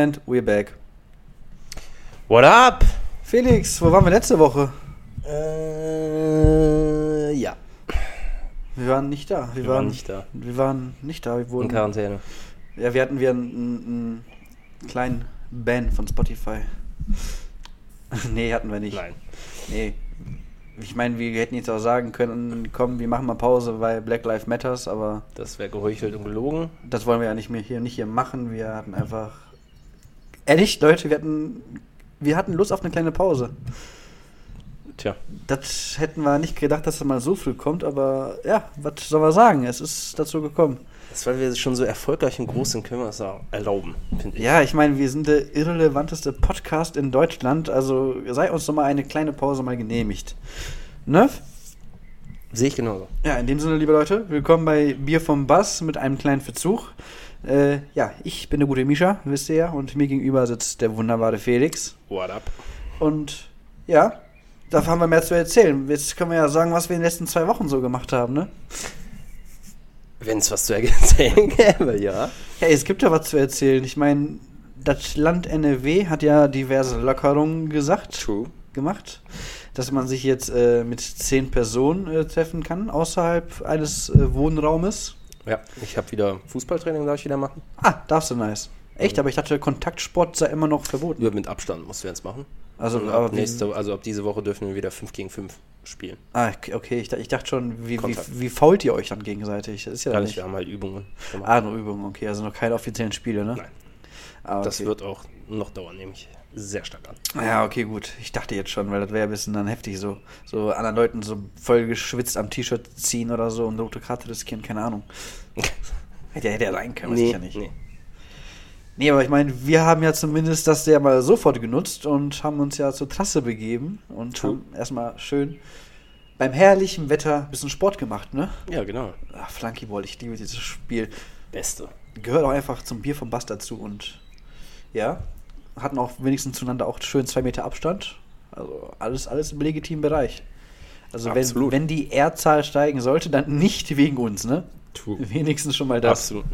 And we're back. What up? Felix, wo waren wir letzte Woche? Äh, ja. Wir waren nicht da. Wir, Wir waren nicht da. Wir waren nicht da. Wir In wurden. Quarantäne. Ja, wir hatten wir einen, einen kleinen Ban von Spotify. nee, hatten wir nicht. Nein. Nee. Ich meine, wir hätten jetzt auch sagen können, komm, wir machen mal Pause, weil Black Lives Matters, aber Das wäre geheuchelt und gelogen. das wollen wir ja nicht mehr hier nicht hier machen. Wir hatten einfach ehrlich, Leute, wir hatten wir hatten Lust auf eine kleine Pause. Tja. Das hätten wir nicht gedacht, dass es mal so früh kommt, aber ja, was soll man sagen? Es ist dazu gekommen. Das, weil wir schon so erfolgreich und groß sind, können wir es auch erlauben, finde ich. Ja, ich meine, wir sind der irrelevanteste Podcast in Deutschland, also sei uns doch mal eine kleine Pause mal genehmigt. Ne? Sehe ich genauso. Ja, in dem Sinne, liebe Leute, willkommen bei Bier vom Bass mit einem kleinen Verzug. Äh, ja, ich bin der gute Mischa, wisst ihr ja, und mir gegenüber sitzt der wunderbare Felix. What up? Und ja, da haben wir mehr zu erzählen. Jetzt können wir ja sagen, was wir in den letzten zwei Wochen so gemacht haben, ne? Wenn es was zu erzählen gäbe, ja. Ja, es gibt ja was zu erzählen. Ich meine, das Land NRW hat ja diverse Lockerungen gesagt, True. gemacht, dass man sich jetzt äh, mit zehn Personen äh, treffen kann außerhalb eines äh, Wohnraumes. Ja, ich habe wieder Fußballtraining, darf ich wieder machen. Ah, darfst du nice. Echt, aber ich dachte, Kontaktsport sei immer noch verboten. Nur mit Abstand musst du jetzt machen. Also, Und ab, nächste, also ab diese Woche dürfen wir wieder 5 gegen 5 spielen. Ah, okay. Ich, ich dachte schon, wie, wie, wie fault ihr euch dann gegenseitig? Das ist ja Gar nicht, wir haben halt Übungen gemacht. Ah, nur Übungen, okay. Also noch keine offiziellen Spiele, ne? Nein. Ah, okay. Das wird auch noch dauern, nehme ich sehr stark an. Ja, okay, gut. Ich dachte jetzt schon, weil das wäre ein bisschen dann heftig, so, so anderen Leuten so voll geschwitzt am T-Shirt ziehen oder so und rote Karte riskieren, keine Ahnung. Hätte hätte ja sein können, weiß ich ja nicht. Nee, nee. aber ich meine, wir haben ja zumindest das ja mal sofort genutzt und haben uns ja zur Trasse begeben und True. haben erstmal schön beim herrlichen Wetter ein bisschen Sport gemacht, ne? Ja, genau. Ach, Flunkyball, ich liebe dieses Spiel. Beste. Gehört auch einfach zum Bier vom Bass dazu und ja, hatten auch wenigstens zueinander auch schön zwei Meter Abstand. Also alles, alles im legitimen Bereich. Also wenn, wenn die R-Zahl steigen sollte, dann nicht wegen uns, ne? True. Wenigstens schon mal das. Absolut.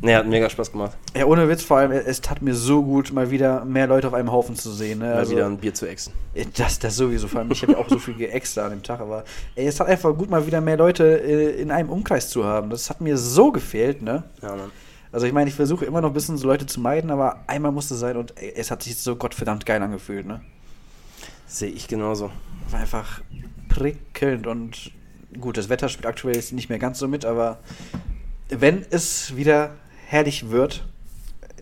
Nee, hat mega Spaß gemacht. Ja, ohne Witz, vor allem, es tat mir so gut, mal wieder mehr Leute auf einem Haufen zu sehen. Ne? Mal Also, wieder ein Bier zu exen. das, das sowieso, vor allem, ich habe ja auch so viel geäxt an dem Tag, aber ey, es hat einfach gut, mal wieder mehr Leute äh, in einem Umkreis zu haben. Das hat mir so gefehlt, ne? Ja, Mann. Also ich meine, ich versuche immer noch ein bisschen so Leute zu meiden, aber einmal musste es sein und es hat sich so gottverdammt geil angefühlt, ne? Sehe ich genauso. War einfach prickelnd und gut, das Wetter spielt aktuell jetzt nicht mehr ganz so mit, aber wenn es wieder herrlich wird,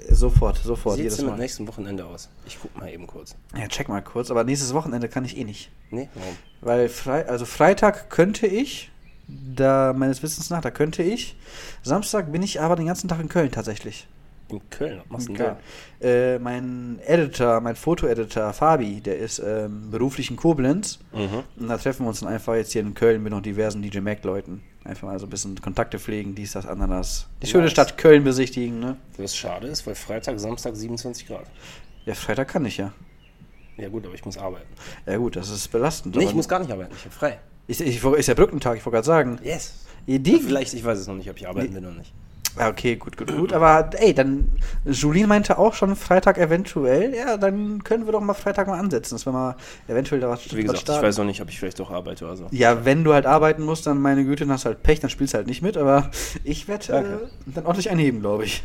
sofort, sofort, Wie sieht es denn mit Mal. nächsten Wochenende aus? Ich guck mal eben kurz. Ja, check mal kurz, aber nächstes Wochenende kann ich eh nicht. Nee, warum? Weil Frei also Freitag könnte ich, da meines Wissens nach, da könnte ich. Samstag bin ich aber den ganzen Tag in Köln tatsächlich. In Köln, was machst du denn Äh, mein Editor, mein Fotoeditor Fabi, der ist ähm, beruflich in Koblenz. da? Mhm. Und da treffen wir uns dann einfach jetzt hier in Köln mit noch diversen DJ Mac-Leuten. Einfach mal so ein bisschen Kontakte pflegen, dies, das, Ananas. Die schöne Nice. Stadt Köln besichtigen, ne? Was schade ist, weil Freitag, Samstag 27 Grad. Ja, Freitag kann ich ja. Ja gut, aber ich muss arbeiten. Ja gut, das ist belastend. Nee, ich muss gar nicht arbeiten, ich habe frei. Ist, ich, ist ja Brückentag, ich wollte gerade sagen. Yes. Die, Vielleicht, ich weiß es noch nicht, ob ich arbeiten will oder nicht. Okay, gut, gut, gut. Aber ey, dann, Julien meinte auch schon Freitag eventuell. Ja, dann können wir doch mal Freitag mal ansetzen, dass wir mal eventuell da was Wie gesagt, ich starten. weiß noch nicht, ob ich vielleicht doch arbeite oder so. Ja, wenn du halt arbeiten musst, dann meine Güte, dann hast du halt Pech, dann spielst du halt nicht mit, aber ich werde äh, dann ordentlich einheben, glaube ich.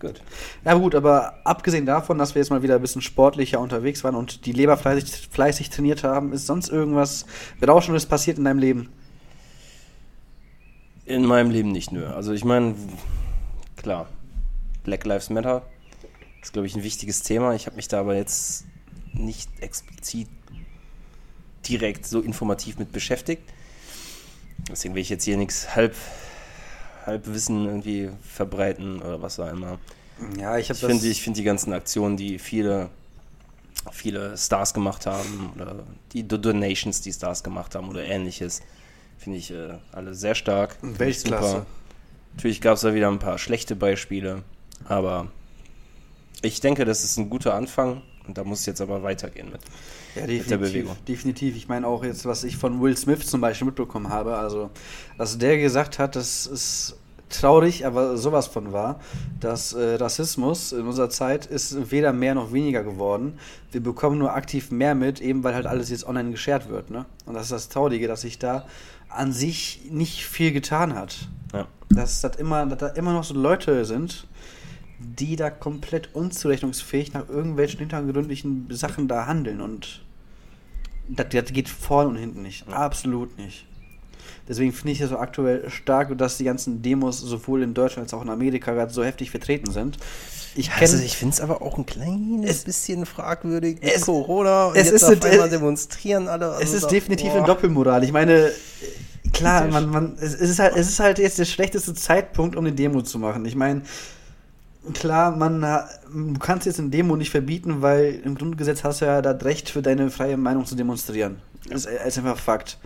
Gut. Ja gut, aber abgesehen davon, dass wir jetzt mal wieder ein bisschen sportlicher unterwegs waren und die Leber fleißig, fleißig trainiert haben, ist sonst irgendwas Berauschendes passiert in deinem Leben? In meinem Leben nicht nur. Also ich meine, klar, Black Lives Matter ist, glaube ich, ein wichtiges Thema. Ich habe mich da aber jetzt nicht explizit direkt so informativ mit beschäftigt. Deswegen will ich jetzt hier nichts halb, Halbwissen irgendwie verbreiten oder was auch immer. Ja, ich Ich finde ich find die ganzen Aktionen, die viele, viele Stars gemacht haben, oder die Do- Donations, die Stars gemacht haben oder ähnliches, finde ich äh, alle sehr stark. Weltklasse. Natürlich gab es da wieder ein paar schlechte Beispiele, aber ich denke, das ist ein guter Anfang und da muss es jetzt aber weitergehen mit. Ja, der definitiv. Bewegung. Definitiv. Ich meine auch jetzt, was ich von Will Smith zum Beispiel mitbekommen habe, also was der gesagt hat, das ist traurig, aber sowas von wahr, dass äh, Rassismus in unserer Zeit ist weder mehr noch weniger geworden. Wir bekommen nur aktiv mehr mit, eben weil halt alles jetzt online geshared wird. Ne? Und das ist das Traurige, dass sich da an sich nicht viel getan hat. Ja. Dass, das immer, dass da immer noch so Leute sind, die da komplett unzurechnungsfähig nach irgendwelchen hintergründlichen Sachen da handeln und das, das geht vorne und hinten nicht. Absolut nicht. Deswegen finde ich es so aktuell stark, dass die ganzen Demos sowohl in Deutschland als auch in Amerika gerade so heftig vertreten sind. Ich, also ich finde es aber auch ein kleines es, bisschen fragwürdig es, Corona und es jetzt ist auf einmal demonstrieren alle. Also es ist definitiv boah. eine Doppelmoral. Ich meine, klar, man, man, es, ist halt, es ist halt jetzt der schlechteste Zeitpunkt, um eine Demo zu machen. Ich meine, klar, man, du kannst jetzt eine Demo nicht verbieten, weil im Grundgesetz hast du ja das Recht für deine freie Meinung zu demonstrieren. Das ist, ist einfach Fakt.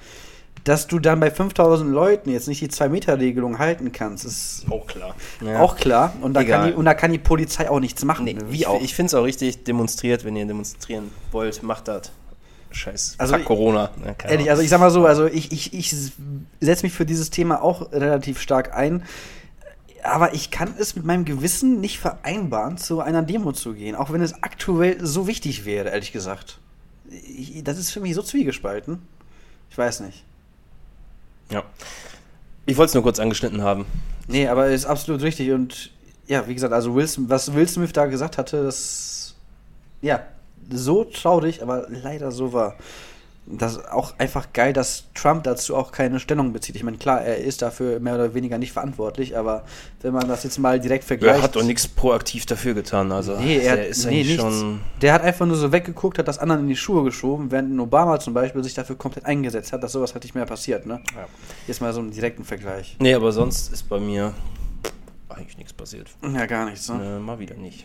Dass du dann bei 5000 Leuten jetzt nicht die 2-Meter-Regelung halten kannst, ist auch klar. Ja. Auch klar. Und da, kann die, und da kann die Polizei auch nichts machen. Nee, wie ich, auch. Ich finde es auch richtig, demonstriert, wenn ihr demonstrieren wollt, macht das. Scheiß also Corona. Ja, ehrlich, also ich sag mal so, also ich, ich, ich setze mich für dieses Thema auch relativ stark ein aber ich kann es mit meinem Gewissen nicht vereinbaren, zu einer Demo zu gehen, auch wenn es aktuell so wichtig wäre, ehrlich gesagt. Ich, das ist für mich so zwiegespalten. Ich weiß nicht. Ja. Ich wollte es nur kurz angeschnitten haben. Nee, aber ist absolut richtig. Und ja, wie gesagt, also Will, was Will Smith da gesagt hatte, das ja, so traurig, aber leider so war das ist auch einfach geil, dass Trump dazu auch keine Stellung bezieht. Ich meine, klar, er ist dafür mehr oder weniger nicht verantwortlich, aber wenn man das jetzt mal direkt vergleicht. Er hat doch nichts proaktiv dafür getan. Also nee, er der ist nee, eigentlich schon. Der hat einfach nur so weggeguckt, hat das anderen in die Schuhe geschoben, während Obama zum Beispiel sich dafür komplett eingesetzt hat, dass sowas halt nicht mehr passiert. Ne? Ja. Jetzt mal so einen direkten Vergleich. Nee, aber sonst ist bei mir eigentlich nichts passiert. Ja, gar nichts. Ne? Äh, mal wieder nicht.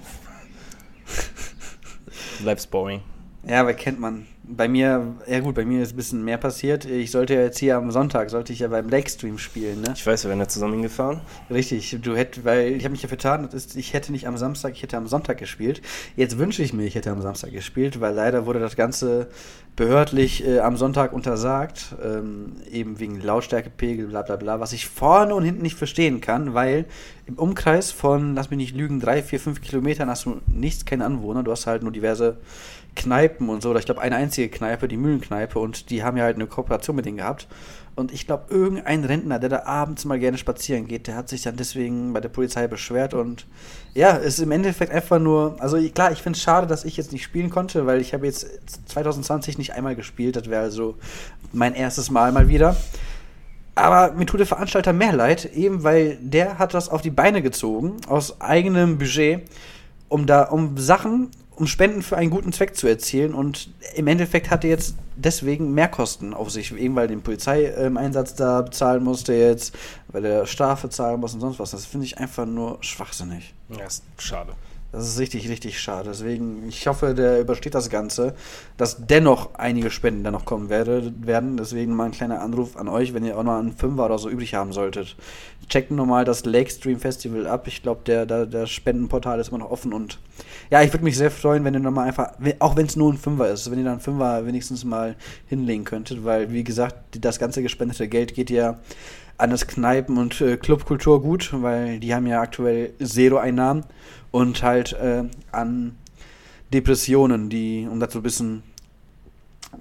Bleib's boring. Ja, aber kennt man. Bei mir, ja gut, bei mir ist ein bisschen mehr passiert. Ich sollte ja jetzt hier am Sonntag, sollte ich ja beim Lakestream spielen, ne? Ich weiß, wir werden ja zusammen hingefahren. Richtig, du hättest, weil ich habe mich ja vertan, das ist, ich hätte nicht am Samstag, ich hätte am Sonntag gespielt. Jetzt wünsche ich mir, ich hätte am Samstag gespielt, weil leider wurde das Ganze behördlich äh, am Sonntag untersagt, ähm, eben wegen Lautstärkepegel, bla bla bla, was ich vorne und hinten nicht verstehen kann, weil im Umkreis von, lass mich nicht lügen, drei, vier, fünf Kilometern hast du nichts, keine Anwohner, du hast halt nur diverse Kneipen und so, oder ich glaube eine einzige Kneipe, die Mühlenkneipe, und die haben ja halt eine Kooperation mit denen gehabt. Und ich glaube, irgendein Rentner, der da abends mal gerne spazieren geht, der hat sich dann deswegen bei der Polizei beschwert und ja, es ist im Endeffekt einfach nur, also klar, ich finde es schade, dass ich jetzt nicht spielen konnte, weil ich habe jetzt 2020 nicht einmal gespielt, das wäre also mein erstes Mal mal wieder. Aber mir tut der Veranstalter mehr leid, eben weil der hat das auf die Beine gezogen, aus eigenem Budget, um da, um Sachen um Spenden für einen guten Zweck zu erzielen und im Endeffekt hat er jetzt deswegen Mehrkosten auf sich, eben weil den Polizeieinsatz da bezahlen musste jetzt, weil er Strafe zahlen muss und sonst was. Das finde ich einfach nur schwachsinnig. Ja, ist schade. Das ist richtig, richtig schade. Deswegen, ich hoffe, der übersteht das Ganze, dass dennoch einige Spenden dann noch kommen werde, werden. Deswegen mal ein kleiner Anruf an euch, wenn ihr auch noch einen Fünfer oder so übrig haben solltet. Checkt nochmal das Lake Stream Festival ab. Ich glaube, der, der, der Spendenportal ist immer noch offen und ja, ich würde mich sehr freuen, wenn ihr nochmal einfach, auch wenn es nur ein Fünfer ist, wenn ihr dann einen Fünfer wenigstens mal hinlegen könntet, weil, wie gesagt, das ganze gespendete Geld geht ja an das Kneipen- und äh, Clubkultur gut, weil die haben ja aktuell Zero-Einnahmen und halt äh, an Depressionen, die, um dazu ein bisschen,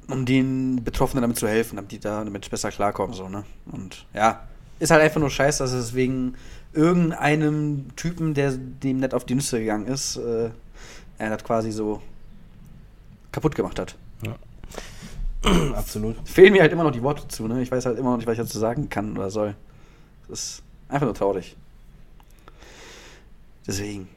um den Betroffenen damit zu helfen, damit die da damit besser klarkommen, so, ne? Und ja, ist halt einfach nur scheiße, dass es wegen irgendeinem Typen, der dem nicht auf die Nüsse gegangen ist, äh, er das quasi so kaputt gemacht hat. Ja. Absolut. Fehlen mir halt immer noch die Worte zu, ne? Ich weiß halt immer noch nicht, was ich dazu sagen kann oder soll. Das ist einfach nur traurig. Deswegen.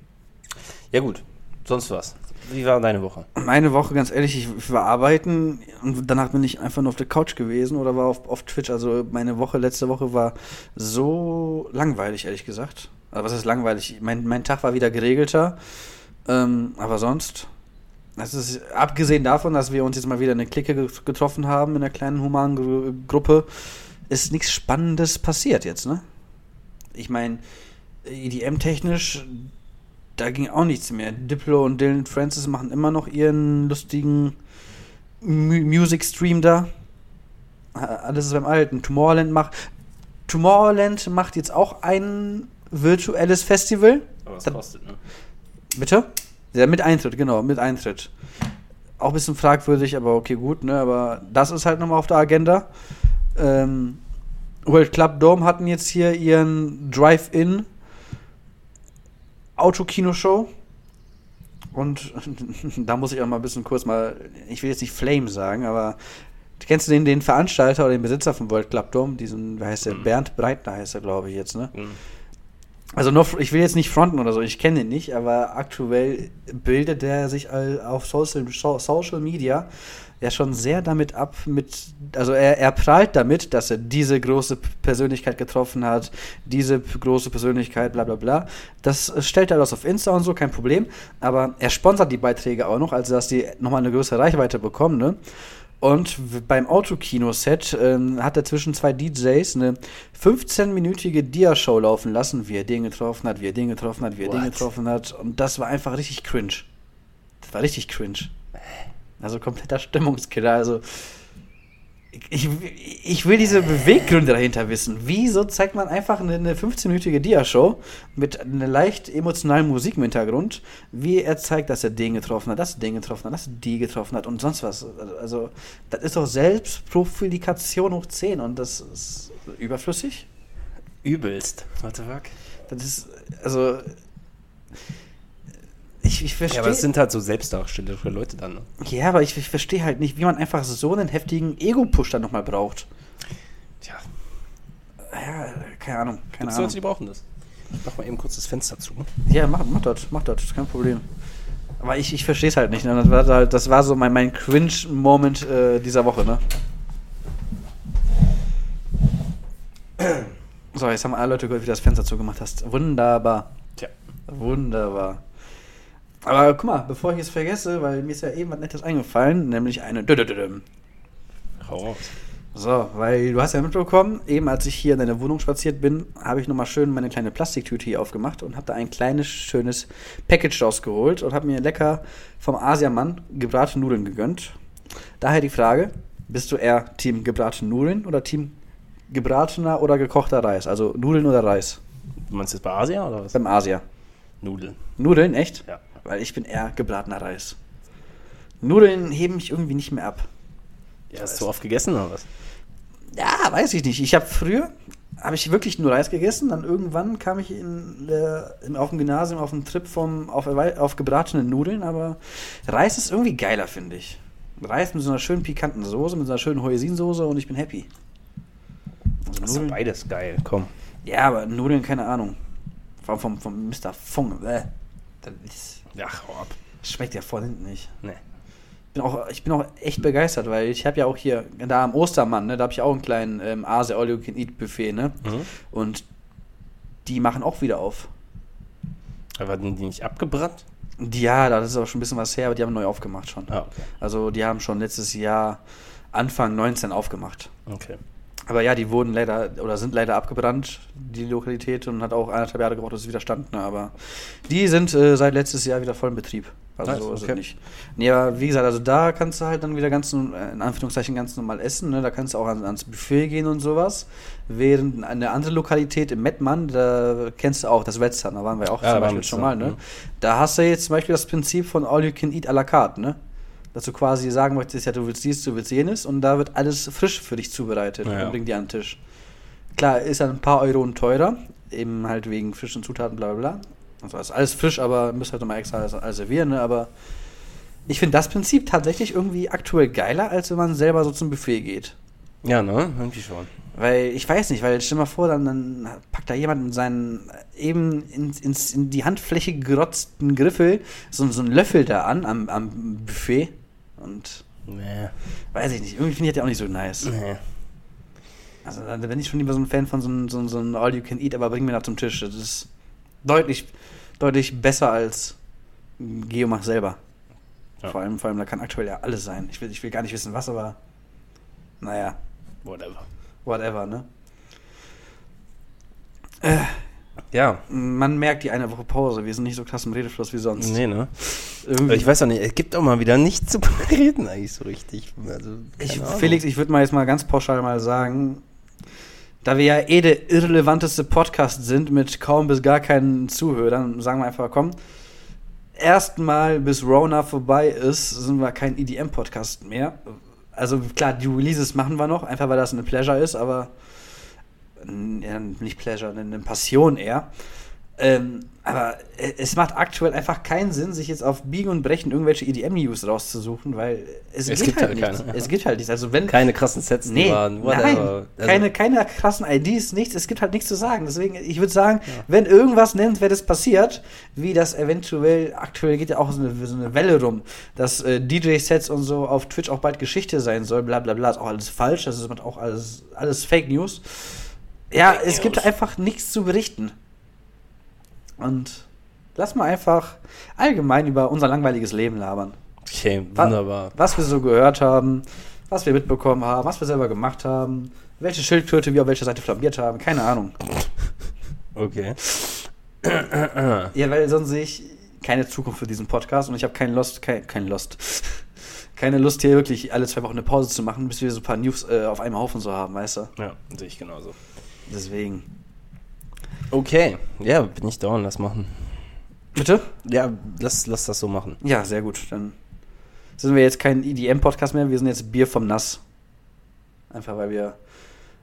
Ja, gut. Sonst was. Wie war deine Woche? Meine Woche, ganz ehrlich, ich war arbeiten und danach bin ich einfach nur auf der Couch gewesen oder war auf, auf Twitch. Also meine Woche, letzte Woche war so langweilig, ehrlich gesagt. Also was ist langweilig? Mein, mein Tag war wieder geregelter. Ähm, aber sonst, das ist abgesehen davon, dass wir uns jetzt mal wieder eine Clique getroffen haben in einer kleinen humanen Gruppe, ist nichts Spannendes passiert jetzt, ne? Ich meine, EDM-technisch da ging auch nichts mehr. Diplo und Dylan Francis machen immer noch ihren lustigen M Music Stream da. Alles ist beim Alten. Tomorrowland macht. Tomorrowland macht jetzt auch ein virtuelles Festival. Aber Das- kostet, ne? Bitte? Ja, mit Eintritt, genau, mit Eintritt. Auch ein bisschen fragwürdig, aber okay, gut, ne? Aber das ist halt nochmal auf der Agenda. Ähm, World Club Dome hatten jetzt hier ihren Drive-In Autokinoshow. Und da muss ich auch mal ein bisschen kurz mal, ich will jetzt nicht Flame sagen, aber kennst du den, den Veranstalter oder den Besitzer vom World Club Dome? Diesen, wie heißt der? Mhm. Bernd Breitner heißt er, glaube ich, jetzt, ne? Mhm. Also noch, ich will jetzt nicht fronten oder so, ich kenne ihn nicht, aber aktuell bildet er sich all- auf Social, So- Social Media ja schon sehr damit ab, mit, also er, er prahlt damit, dass er diese große Persönlichkeit getroffen hat, diese große Persönlichkeit, bla bla bla. Das äh, stellt er alles auf Insta und so, kein Problem. Aber er sponsert die Beiträge auch noch, also dass die nochmal eine größere Reichweite bekommen, ne? Und beim Autokino-Set ähm, hat er zwischen zwei DJs eine 15-minütige Dia-Show laufen lassen, wie er den getroffen hat, wie er den getroffen hat, wie er den What? getroffen hat. Und das war einfach richtig cringe. Das war richtig cringe. Also kompletter Stimmungskiller. Also ich, ich will diese Beweggründe dahinter wissen. Wieso zeigt man einfach eine, eine 15-minütige Dia-Show mit einer leicht emotionalen Musik im Hintergrund, wie er zeigt, dass er den getroffen hat, dass er den getroffen hat, dass er die getroffen hat und sonst was. Also, das ist doch Selbstprofilikation hoch 10 und das ist überflüssig. Übelst. What the fuck? Das ist, also. Ich, ich verstehe. Ja, aber es sind halt so selbstdarstellende Leute dann. Ne? Ja, aber ich, ich verstehe halt nicht, wie man einfach so einen heftigen Ego-Push dann nochmal braucht. Tja, Ja, keine Ahnung, keine gibt's Ahnung. Leute, die brauchen das. Ich mach mal eben kurz das Fenster zu. Ja, mach, mach das, mach das, ist kein Problem. Aber ich, ich verstehe es halt nicht. Ne? Das, war halt, das war so mein, mein Cringe-Moment äh, dieser Woche, ne? So, jetzt haben alle Leute gehört, wie du das Fenster zugemacht hast. Wunderbar. Tja. Wunderbar. Aber guck mal, bevor ich es vergesse, weil mir ist ja eben was Nettes eingefallen, nämlich eine. Hau raus. So, weil du hast ja mitbekommen, eben als ich hier in deine Wohnung spaziert bin, habe ich nochmal schön meine kleine Plastiktüte hier aufgemacht und habe da ein kleines, schönes Package rausgeholt und habe mir lecker vom Asiamann gebratene Nudeln gegönnt. Daher die Frage, bist du eher Team gebratene Nudeln oder Team gebratener oder gekochter Reis? Also Nudeln oder Reis? Du meinst jetzt bei Asia oder was? Beim Asia. Nudeln. Nudeln, echt? Ja. Weil ich bin eher gebratener Reis. Nudeln heben mich irgendwie nicht mehr ab. Ja, hast du oft gegessen oder was? Ja, weiß ich nicht. Ich habe früher, habe ich wirklich nur Reis gegessen. Dann irgendwann kam ich in, äh, in- auf dem Gymnasium auf einen Trip vom, auf, auf gebratene Nudeln. Aber Reis ist irgendwie geiler, finde ich. Reis mit so einer schönen pikanten Soße, mit so einer schönen Hoisinsoße und ich bin happy. Also Das ist beides geil. Komm. ja, aber Nudeln, keine Ahnung. Vom, vom, vom Mr. Fung. Äh, das ist, Ja, hau ab. schmeckt ja voll hinten nicht. Nee. bin auch, ich bin auch echt begeistert, weil ich habe ja auch hier, da am Ostermann, ne, da habe ich auch einen kleinen ähm, Asia All You Can Eat Buffet, ne? Mhm. Und die machen auch wieder auf. Aber hatten die nicht abgebrannt? Ja, das ist auch schon ein bisschen was her, aber die haben neu aufgemacht schon. Ah, okay. Also die haben schon letztes Jahr Anfang 19 aufgemacht. Okay. Aber ja, die wurden leider oder sind leider abgebrannt, die Lokalität, und hat auch anderthalb Jahre gebraucht, dass es wieder stand. Ne? Aber die sind äh, seit letztes Jahr wieder voll in Betrieb. Also Nice, so ist okay. nicht. Nee, aber wie gesagt, also da kannst du halt dann wieder ganz, äh, in Anführungszeichen ganz normal essen. Ne? Da kannst du auch an, ans Buffet gehen und sowas. Während eine andere Lokalität im Mettmann, da kennst du auch das Wetzern, da waren wir auch Ja, zum Beispiel schon mal. Ne? mhm. Da hast du jetzt zum Beispiel das Prinzip von All You Can Eat à la carte. Ne? Dass du quasi sagen möchtest, ja, du willst dies, du willst jenes und da wird alles frisch für dich zubereitet Ja, und bringt dir an den Tisch. Klar, ist dann ein paar Euro teurer, eben halt wegen frischen Zutaten, bla bla bla. Also ist alles frisch, aber müsst halt nochmal extra alles, alles servieren, ne? Aber ich finde das Prinzip tatsächlich irgendwie aktuell geiler, als wenn man selber so zum Buffet geht. Ja, ne? Irgendwie schon. Weil ich weiß nicht, weil stell dir mal vor, dann, dann packt da jemand mit seinen eben ins, ins, in die Handfläche gerotzten Griffel so, so einen Löffel da an am, am Buffet. Und Nee. weiß ich nicht, irgendwie finde ich das ja auch nicht so nice. Nee. Also da bin ich schon lieber so ein Fan von so einem so, so einem All You Can Eat, aber bring mir nach zum Tisch. Das ist deutlich, deutlich besser als Geomach selber. Ja. Vor allem, vor allem, da kann aktuell ja alles sein. Ich will, ich will gar nicht wissen, was, aber naja, Whatever. whatever, ne? Ja. Man merkt die eine Woche Pause. Wir sind nicht so krass im Redefluss wie sonst. Nee, ne? Irgendwie. Ich weiß auch nicht, es gibt auch mal wieder nichts zu reden eigentlich so richtig. Also, Ich. Felix, ich würde mal jetzt mal ganz pauschal mal sagen, Da wir ja eh der irrelevanteste Podcast sind mit kaum bis gar keinen Zuhörern, sagen wir einfach, komm, erstmal bis Rona vorbei ist, sind wir kein EDM-Podcast mehr. Also klar, die Releases machen wir noch, einfach weil das eine Pleasure ist, aber ja, nicht Pleasure, eine Passion eher. Ähm, aber es macht aktuell einfach keinen Sinn, sich jetzt auf Biegen und Brechen irgendwelche EDM-News rauszusuchen, weil es, Es gibt gibt halt halt nichts. keine. Es gibt halt nichts. Also wenn Keine krassen Sets, Nee, waren, nein, whatever. Also, keine, keine krassen IDs, nichts. Es gibt halt nichts zu sagen. Deswegen, ich würde sagen, wenn irgendwas nennenswertes passiert, wie das eventuell, aktuell geht ja auch so eine, so eine Welle rum, dass äh, DJ-Sets und so auf Twitch auch bald Geschichte sein soll, bla bla bla, ist auch alles falsch. Das ist auch alles, alles Fake News. Ja, Fake es gibt News. einfach nichts zu berichten. Und lass mal einfach allgemein über unser langweiliges Leben labern. okay, wunderbar. Was wir so gehört haben, was wir mitbekommen haben, was wir selber gemacht haben, welche Schildkröte wir auf welcher Seite flambiert haben, keine Ahnung. Okay. Ja, weil sonst sehe ich keine Zukunft für diesen Podcast und ich habe keinen Lust, kein, kein Lust. Keine Lust hier wirklich alle zwei Wochen eine Pause zu machen, bis wir so ein paar News äh, auf einem Haufen so haben, weißt du? Ja, sehe ich genauso. Deswegen. Okay, ja, bin ich down, lass machen. Bitte? Ja, lass, lass das so machen. Ja, sehr gut. Dann sind wir jetzt kein EDM-Podcast mehr, wir sind jetzt Bier vom Nass. Einfach weil wir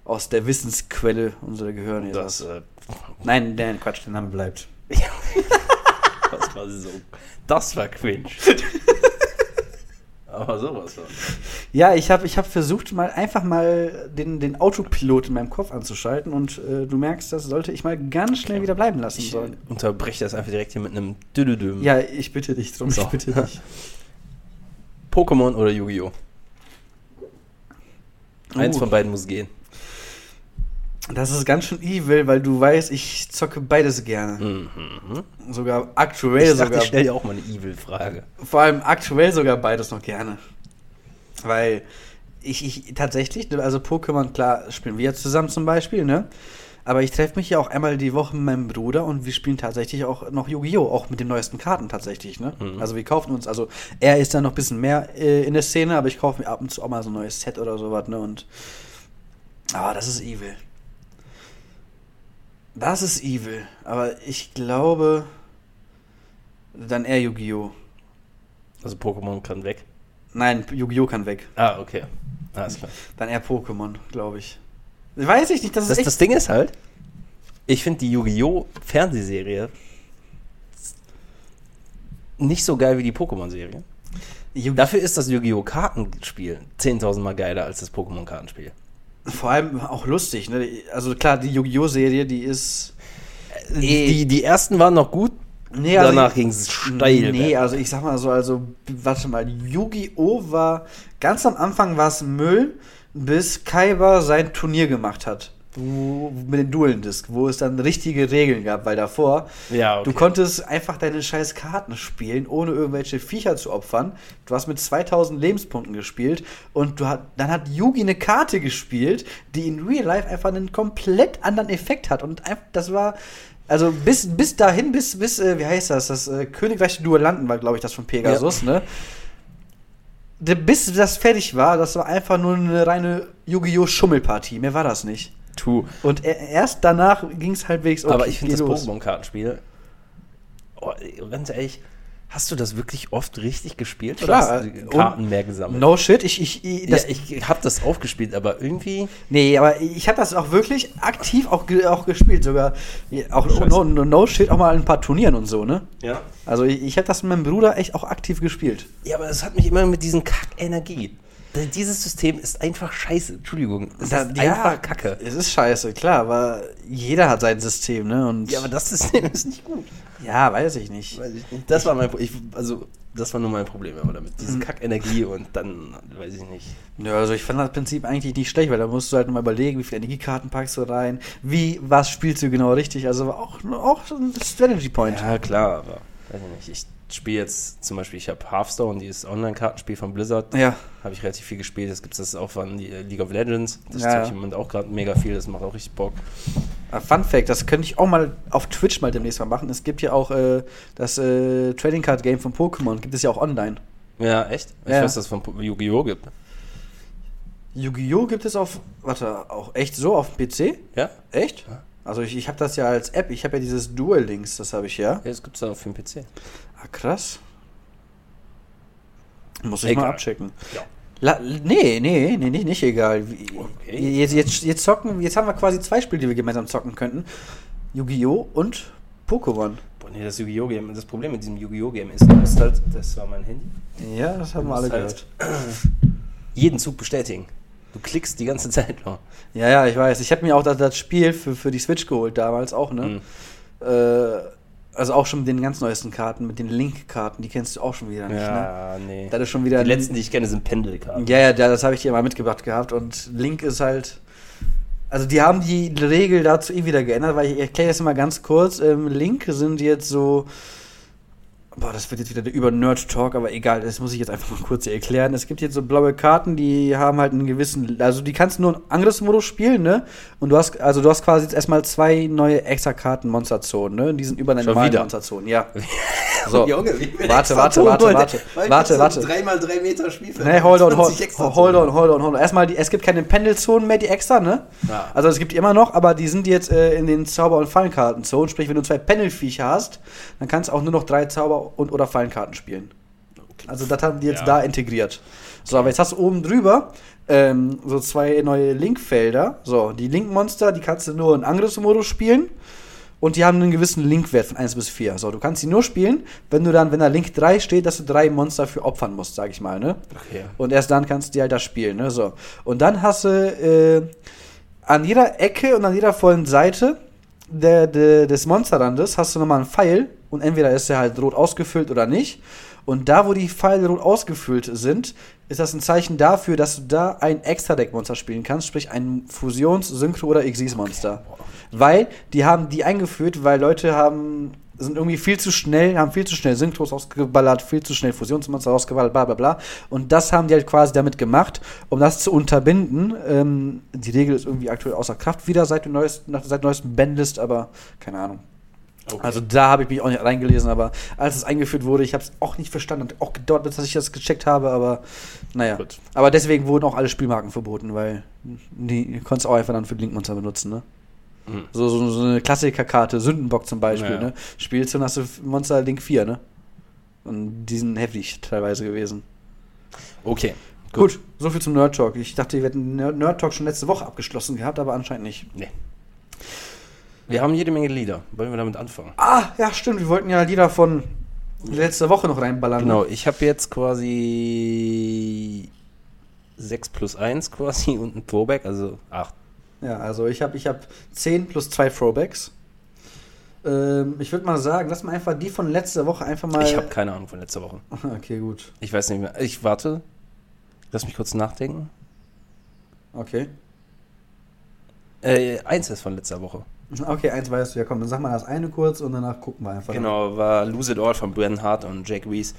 aus der Wissensquelle unserer gehören. hier Das, äh, Nein, der Quatsch, der Name bleibt. das war so. Das war cringe. Aber sowas war. Ja, ich habe ich hab versucht, mal einfach mal den, den Autopilot in meinem Kopf anzuschalten und äh, du merkst, das sollte ich mal ganz schnell wieder bleiben lassen Ich sollen. unterbreche das einfach direkt hier mit einem Düdüdüm. Ja, ich bitte dich drum, So. ich bitte dich. Pokémon oder Yu-Gi-Oh! Eins Uh. von beiden muss gehen. Das ist ganz schön evil, weil du weißt, ich zocke beides gerne. Mhm. Sogar aktuell Ich dachte, sogar. ich stelle dir auch mal eine Evil-Frage. Vor allem aktuell sogar beides noch gerne. Weil ich, ich tatsächlich, also Pokémon, klar, spielen wir jetzt zusammen zum Beispiel, ne? Aber ich treffe mich ja auch einmal die Woche mit meinem Bruder und wir spielen tatsächlich auch noch Yu-Gi-Oh! auch mit den neuesten Karten tatsächlich, ne? Mhm. Also wir kaufen uns, also er ist da noch ein bisschen mehr äh, in der Szene, aber ich kaufe mir ab und zu auch mal so ein neues Set oder sowas, ne? Und aber das ist evil. Das ist evil. Aber ich glaube, dann eher Yu-Gi-Oh! Also Pokémon kann weg. Nein, Yu-Gi-Oh! kann weg. Ah, okay. Alles klar. Dann eher Pokémon, glaube ich. Weiß ich nicht, das ist Das, echt... das Ding ist halt, ich finde die Yu-Gi-Oh! Fernsehserie nicht so geil wie die Pokémon-Serie. Dafür ist das Yu-Gi-Oh! Kartenspiel 10.000 Mal geiler als das Pokémon-Kartenspiel. Vor allem auch lustig, ne? Also klar, die Yu-Gi-Oh! Serie, die ist... Die, die ersten waren noch gut, Nee, also danach ich- ging es steil. Nee, also ich sag mal so, also, warte mal, Yu-Gi-Oh! war... Ganz am Anfang war es Müll, bis Kaiba sein Turnier gemacht hat. Wo, mit den Duelendisc, wo es dann richtige Regeln gab, weil davor ja, Du konntest einfach deine scheiß Karten spielen, ohne irgendwelche Viecher zu opfern. Du hast mit 2000 Lebenspunkten gespielt und du hat, dann hat Yugi eine Karte gespielt, die in Real Life einfach einen komplett anderen Effekt hat. Und einfach, das war, also bis, bis dahin, bis, bis äh, wie heißt das, das äh, Königreich der Duellanten war, glaube ich, das von Pegasus, ne? De- Bis das fertig war, das war einfach nur eine reine Yu-Gi-Oh! Schummelpartie. Mehr war das nicht. Tu. Und erst danach ging es halbwegs okay. Aber ich finde das. Pokémon-Kartenspiel, oh, ganz ehrlich, hast du das wirklich oft richtig gespielt? Klar, Oder hast du und- Karten mehr gesammelt? No shit, ich, ich, ich, das, ja, ich habe das aufgespielt, aber irgendwie. Nee, aber ich habe das auch wirklich aktiv auch, auch gespielt, sogar auch no, no, no shit auch mal in ein paar Turnieren und so, ne? Ja. Also ich, ich habe das mit meinem Bruder echt auch aktiv gespielt. Ja, aber es hat mich immer mit diesen Kack-Energie. Da- Dieses System ist einfach scheiße. Entschuldigung. Es Da- ist ja, einfach Kacke. Es ist scheiße, klar, aber jeder hat sein System, ne? Und Ja, aber das System ist nicht gut. ja, weiß ich nicht. Weiß ich nicht. Das war mein Pro- ich, also das war nur mein Problem aber damit. Diese Mhm. Kackenergie und dann weiß ich nicht. Ja, also ich fand das Prinzip eigentlich nicht schlecht, weil da musst du halt mal überlegen, wie viele Energiekarten packst du rein, wie, was spielst du genau richtig, also auch, auch ein Strategy Point. Ja, klar, aber weiß ich nicht. Ich spiele jetzt zum Beispiel, ich habe Hearthstone, dieses Online-Kartenspiel von Blizzard. Ja. Habe ich relativ viel gespielt. Das gibt es auch von League of Legends. Das Ja, ja, ja. ich im Moment auch gerade mega viel. Das macht auch richtig Bock. Ah, Fun Fact, das könnte ich auch mal auf Twitch mal demnächst mal machen. Es gibt ja auch äh, das äh, Trading Card Game von Pokémon, gibt es ja auch online. Ja, echt? Ich Ja. weiß, dass es von Yu-Gi-Oh! gibt. Yu-Gi-Oh! gibt es auf, warte, auch echt so auf dem PC? Ja? Echt? Also ich, ich habe das ja als App, ich habe ja dieses Duel Links, das habe ich ja. Ja, das gibt's auch für den PC. Ah, krass. Muss ich Egal. mal abchecken. Ja. La nee, nee, nee, nicht, nicht egal. Okay. Jetzt, jetzt, jetzt zocken, jetzt haben wir quasi zwei Spiele, die wir gemeinsam zocken könnten. Yu-Gi-Oh! und Pokémon. Boah, nee, das Yu-Gi-Oh! Game, das Problem mit diesem Yu-Gi-Oh! Game ist, du musst halt, das war mein Handy, Ja, das haben wir alle halt gehört. jeden Zug bestätigen. Du klickst die ganze Zeit nur. Ja, ja, ich weiß. Ich habe mir auch das, das Spiel für, für die Switch geholt damals auch, ne? Mhm. Äh, also auch schon mit den ganz neuesten Karten, mit den Link-Karten, die kennst du auch schon wieder nicht, ne? Ja, nee. Das ist schon wieder Die letzten, die ich kenne, sind Pendelkarten. Ja, ja, das habe ich dir mal mitgebracht gehabt und Link ist halt. Also die haben die Regel dazu eh wieder geändert, weil ich erkläre das mal ganz kurz. Ähm, Link sind jetzt so. Boah, das wird jetzt wieder der über Nerd Talk, aber egal, das muss ich jetzt einfach mal kurz erklären. Es gibt jetzt so blaue Karten, die haben halt einen gewissen, also die kannst du nur in Angriffsmodus spielen, ne? Und du hast, also du hast quasi jetzt erstmal zwei neue extra Karten Monsterzonen, ne? Die sind über deine normalen? Monsterzonen, ja. So. Junge, Warte, warte, warte, warte. Warte, warte. 3x3 Meter Spielfeld. Nee, hold on, 20 hold, hold on, hold on, hold on. Erstmal, die, es gibt keine Pendelzonen mehr, die extra, ne? Ja. Also es gibt die immer noch, aber die sind jetzt äh, in den Zauber- und Fallenkartenzonen. Sprich, wenn du zwei Pendelviecher hast, dann kannst du auch nur noch drei Zauber- und oder Fallenkarten spielen. Also das haben die jetzt Ja. da integriert. So, aber jetzt hast du oben drüber ähm, so zwei neue Linkfelder. So, die Linkmonster, die kannst du nur in Angriffsmodus spielen. Und die haben einen gewissen Linkwert von 1 bis 4. So, du kannst sie nur spielen, wenn du dann, wenn da Link 3 steht, dass du drei Monster für opfern musst, sag ich mal, ne? Okay. Und erst dann kannst du die halt da spielen, ne? So. Und dann hast du äh, an jeder Ecke und an jeder vollen Seite der, der, des Monsterrandes hast du nochmal einen Pfeil und entweder ist er halt rot ausgefüllt oder nicht. Und da, wo die Pfeile rot ausgefüllt sind, ist das ein Zeichen dafür, dass du da ein Extra-Deck-Monster spielen kannst, sprich ein Fusions-, Synchro- oder Xyz-Monster. Weil die haben die eingeführt, weil Leute haben sind irgendwie viel zu schnell, haben viel zu schnell Synchros ausgeballert, viel zu schnell Fusionsmonster ausgeballert, bla bla bla. Und das haben die halt quasi damit gemacht, um das zu unterbinden. Ähm, die Regel ist irgendwie aktuell außer Kraft wieder seit dem neuesten, seit neuestem Bandlist, aber keine Ahnung. Okay. Also da habe ich mich auch nicht reingelesen, aber als es eingeführt wurde, ich habe es auch nicht verstanden. Hat auch gedauert, bis ich das gecheckt habe, aber naja. Gut. Aber deswegen wurden auch alle Spielmarken verboten, weil die, konntest du auch einfach dann für Linkmonster benutzen, ne? Mhm. So, so, so eine Klassikerkarte, Sündenbock zum Beispiel, Ja. ne? Spielst du und hast du Monster Link 4, ne? Und die sind heftig teilweise gewesen. Okay. Gut, so viel zum Nerd Talk. Ich dachte, wir hätten Nerd Talk schon letzte Woche abgeschlossen gehabt, aber anscheinend nicht. Nee. Wir haben jede Menge Lieder. Wollen wir damit anfangen? Ah, ja, stimmt. Wir wollten ja Lieder von letzter Woche noch reinballern. Genau, Ne? ich habe jetzt quasi 6 plus 1 quasi und ein Throwback, also 8. Ja, also ich habe ich hab 10 plus 2 Throwbacks. Ähm, ich würde mal sagen, lass mal einfach die von letzter Woche einfach mal. Ich habe keine Ahnung von letzter Woche. Okay, gut. Ich weiß nicht mehr. Ich warte. Lass mich kurz nachdenken. Okay. Äh, eins ist von letzter Woche. Okay, eins weißt du. Ja, komm, dann sag mal das eine kurz und danach gucken wir einfach. Genau, war Lose It All von Brennan Hart und Jake Reese.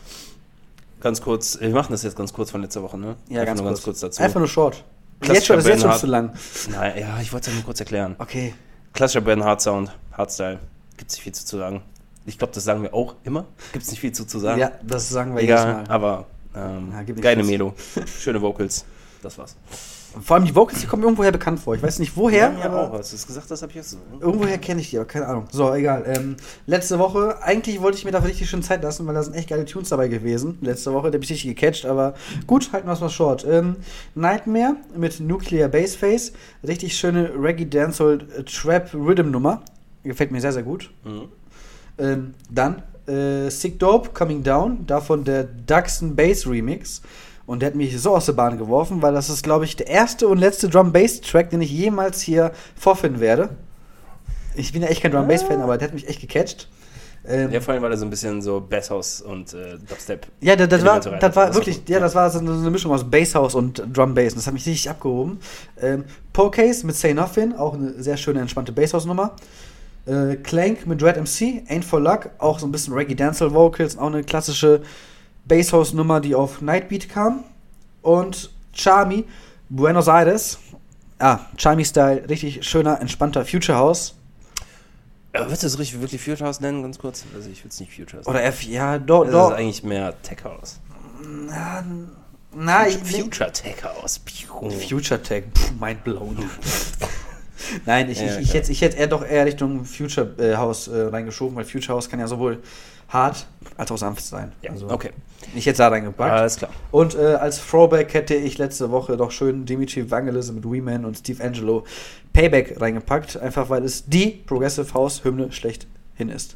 Ganz kurz, wir machen das jetzt ganz kurz von letzter Woche, ne? Ja, Einfach ganz, nur kurz. ganz kurz dazu. Einfach nur short. Jetzt schon, das ist jetzt schon zu lang. Nein, ja, ich wollte es ja nur kurz erklären. Okay. Klassischer Brennan Hart Sound, Hardstyle. Gibt's nicht viel zu, sagen. Ich glaube, das sagen wir auch immer. Gibt's nicht viel zu, zu sagen. Ja, das sagen wir Egal, jedes Mal. aber ähm, Ja, gibt geile Melo. Schöne Vocals. Das war's. Vor allem die Vocals, die kommen mir irgendwoher bekannt vor. Ich weiß nicht woher, ja, aber auch. Hast du es gesagt, das habe ich jetzt so. irgendwoher kenne ich die, aber keine Ahnung. So, egal. Ähm, letzte Woche, eigentlich wollte ich mir da richtig schön Zeit lassen, weil da sind echt geile Tunes dabei gewesen. Letzte Woche, der habe ich richtig gecatcht, aber gut, halten wir es mal short. Ähm, Nightmare mit Nuclear Bassface. Richtig schöne Reggae Dancehall äh, Trap Rhythm Nummer. Gefällt mir sehr, sehr gut. Mhm. Ähm, dann äh, Sick Dope Coming Down, davon der Duxton Bass Remix. Und der hat mich so aus der Bahn geworfen, weil das ist, glaube ich, der erste und letzte Drum-Bass-Track, den ich jemals hier vorfinden werde. Ich bin ja echt kein Drum-Bass-Fan, aber der hat mich echt gecatcht. Ähm, Ja, vor allem, weil er so ein bisschen so Basshouse und äh, Dubstep. ja, das, das war, das war Das wirklich, war ja, das war so eine Mischung aus Basshouse und Drum Bass. Und das hat mich richtig abgehoben. Ähm, Pokcase mit Say Nothing, auch eine sehr schöne, entspannte Basshouse-Nummer. Äh, Clank mit Red MC, Ain't for Luck, auch so ein bisschen Reggae Dancehall Vocals, auch eine klassische Basshouse-Nummer, die auf Nightbeat kam. Und Charmy, Buenos Aires. Ah, Charmy-Style, richtig schöner, entspannter Future House. Aber würdest du das richtig wirklich Future House nennen, ganz kurz? Also ich will es nicht Future House Oder F, ja, doch, Das doch. ist eigentlich mehr Tech House. Ja, Na, ich, Future Tech House. Future Tech, mind blown. Nein, ich, Ja, ich, ich, hätte, ich hätte eher doch eher Richtung Future äh, House äh, reingeschoben, weil Future House kann ja sowohl hart als auch sanft sein. Ja, Also, okay. Ich hätte da reingepackt. Alles klar. Und äh, als Throwback hätte ich letzte Woche doch schön Dimitri Vangelis mit Weeman und Steve Angelo Payback reingepackt, einfach weil es die Progressive House Hymne schlechthin ist.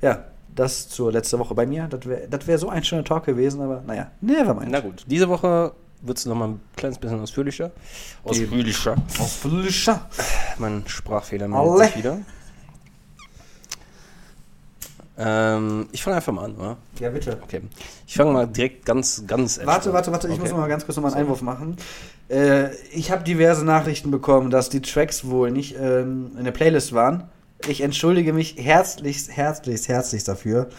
Ja, das zur letzte Woche bei mir. Das wäre wär so ein schöner Talk gewesen, aber naja, nevermind. Na gut, diese Woche wird es nochmal ein kleines bisschen ausführlicher. Ausführlicher. Ausführlicher. Mein Sprachfehler meldet sich wieder. Ähm, ich fange einfach mal an, oder? Ja, bitte. Okay. Ich fange mal direkt ganz, ganz Warte, warte, warte, ich okay. muss mal ganz kurz noch mal einen Einwurf machen. Äh, ich habe diverse Nachrichten bekommen, dass die Tracks wohl nicht ähm, in der Playlist waren. Ich entschuldige mich herzlichst, herzlichst, herzlichst dafür.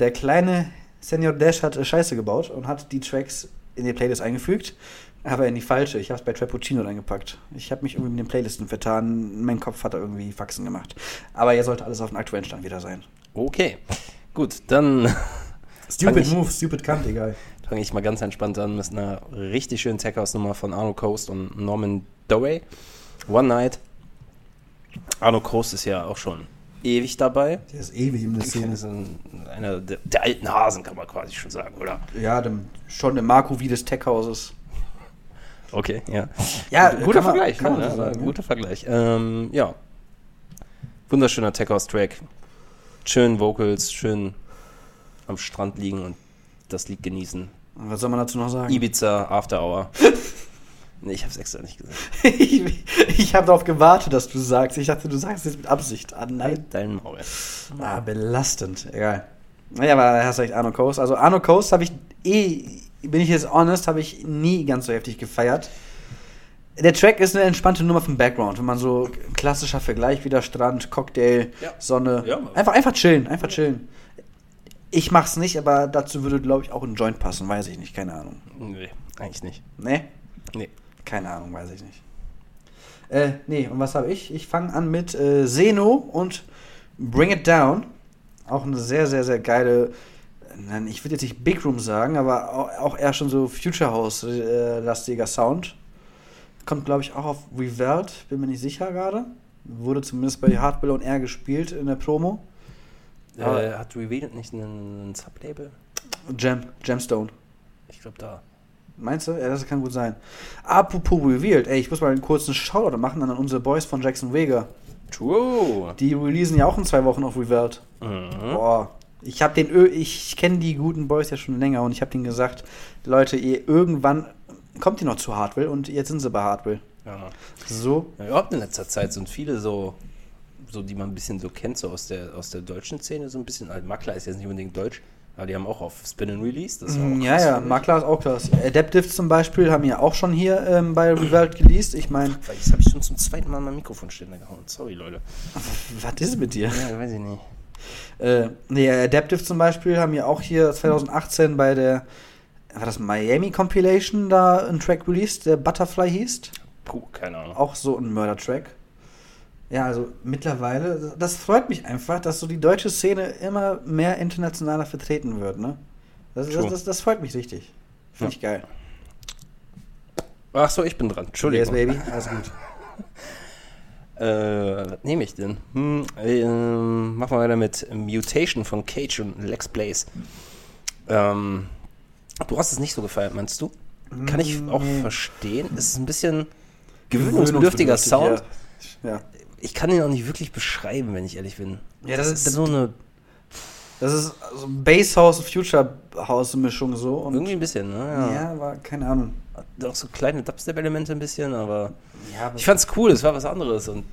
Der kleine Senior Dash hat äh, Scheiße gebaut und hat die Tracks in die Playlist eingefügt, aber in die falsche. Ich habe es bei Trappuccino reingepackt. Ich habe mich irgendwie mit den Playlisten vertan. Mein Kopf hat da irgendwie Faxen gemacht. Aber jetzt sollte alles auf dem aktuellen Stand wieder sein. Okay. Gut, dann Stupid ich- Move, stupid Cunt, egal. fange ich mal ganz entspannt an mit einer richtig schönen Tech House Nummer von Arno Coast und Norman Dowey. One Night. Arno Coast ist ja auch schon ewig dabei. Der ist ewig in der Szene. ist ein, einer der, der alten Hasen, kann man quasi schon sagen, oder? Ja, dem, schon der Marco wie des Tech-Hauses. Okay, ja. Ja, guter kann man- Vergleich, kann man ne? so sagen, ja. guter Vergleich. Ähm, ja. Wunderschöner Tech House Track. Schön Vocals, schön am Strand liegen und das Lied genießen. Was soll man dazu noch sagen? Ibiza After Hour. nee, ich hab's extra nicht gesagt. ich ich habe darauf gewartet, dass du sagst. Ich dachte, du sagst es mit Absicht. Ah, nein. Halt dein Maul. Ah, belastend. Egal. Naja, aber hast recht, Arno Coast. Also Arno Coast habe ich eh, bin ich jetzt honest, habe ich nie ganz so heftig gefeiert. Der Track ist eine entspannte Nummer vom Background. Wenn man so klassischer Vergleich wieder Strand, Cocktail, Ja. Sonne. Ja. Einfach, einfach chillen, einfach chillen. Ich mach's nicht, aber dazu würde, glaube ich, auch ein Joint passen. Weiß ich nicht, keine Ahnung. Nee, eigentlich nicht. Ne? Nee. Keine Ahnung, weiß ich nicht. Äh, nee, und was habe ich? Ich fange an mit äh, Zeno und Bring It Down. Auch eine sehr, sehr, sehr geile, nein, ich würde jetzt nicht Big Room sagen, aber auch, auch eher schon so Future House-lastiger Sound. Kommt, glaube ich, auch auf Revert, bin mir nicht sicher gerade. Wurde zumindest bei Hardball und R gespielt in der Promo. Äh, hat Revealed nicht einen Sublabel? Gem, Gemstone. Ich glaube da. Meinst du? Ja, das kann gut sein. Apropos Revealed, ey, ich muss mal einen kurzen Shoutout machen an unsere Boys von Jackson Vega. True. Die releasen ja auch in zwei Wochen auf Revealed. Mhm. Boah. Ich habe den, Ö ich kenne die guten Boys ja schon länger und ich habe denen gesagt, Leute, ihr irgendwann kommt ihr noch zu Hardwell und jetzt sind sie bei Hardwell. Ja. So. Ja, überhaupt in letzter Zeit sind viele so, so die man ein bisschen so kennt, so aus der, aus der deutschen Szene, so ein bisschen. Also Makler ist jetzt nicht unbedingt deutsch, aber die haben auch auf Spin and Release. Das Mm, Ja, krass, ja. Makler ist auch krass. Adaptive zum Beispiel haben ja auch schon hier ähm, bei Revealed geleast. Ich meine, Jetzt habe ich schon zum zweiten Mal mein Mikrofonständer gehauen. Sorry, Leute. was ist mit dir? Ja, weiß ich nicht. Äh, nee, Adaptive zum Beispiel haben ja auch hier 2018 bei der, war das Miami Compilation da einen Track released, der Butterfly hieß. Puh, keine Ahnung. Auch so ein Mörder-Track. Ja, also mittlerweile, das freut mich einfach, dass so die deutsche Szene immer mehr internationaler vertreten wird, ne? Das, das, das, das freut mich richtig. Finde ich geil. Ach so, ich bin dran. Entschuldigung. Yes, Baby, alles gut. Äh, was nehme ich denn? Hm, ähm, machen wir weiter mit Mutation von Cage und Lex Blaze. Ähm, du hast es nicht so gefeiert, meinst du? Kann ich auch Nee. verstehen. Es ist ein bisschen gewöhnungsbedürftiger Sound. Ja. ja. Ich kann ihn auch nicht wirklich beschreiben, wenn ich ehrlich bin. Ja, das ist- so eine. Das ist so Bass House, Future House Mischung so. Und Irgendwie ein bisschen, ne? Ja. ja, aber keine Ahnung. Auch so kleine Dubstep-Elemente ein bisschen, aber. Ja, aber Ich fand's cool, es war was anderes. Und,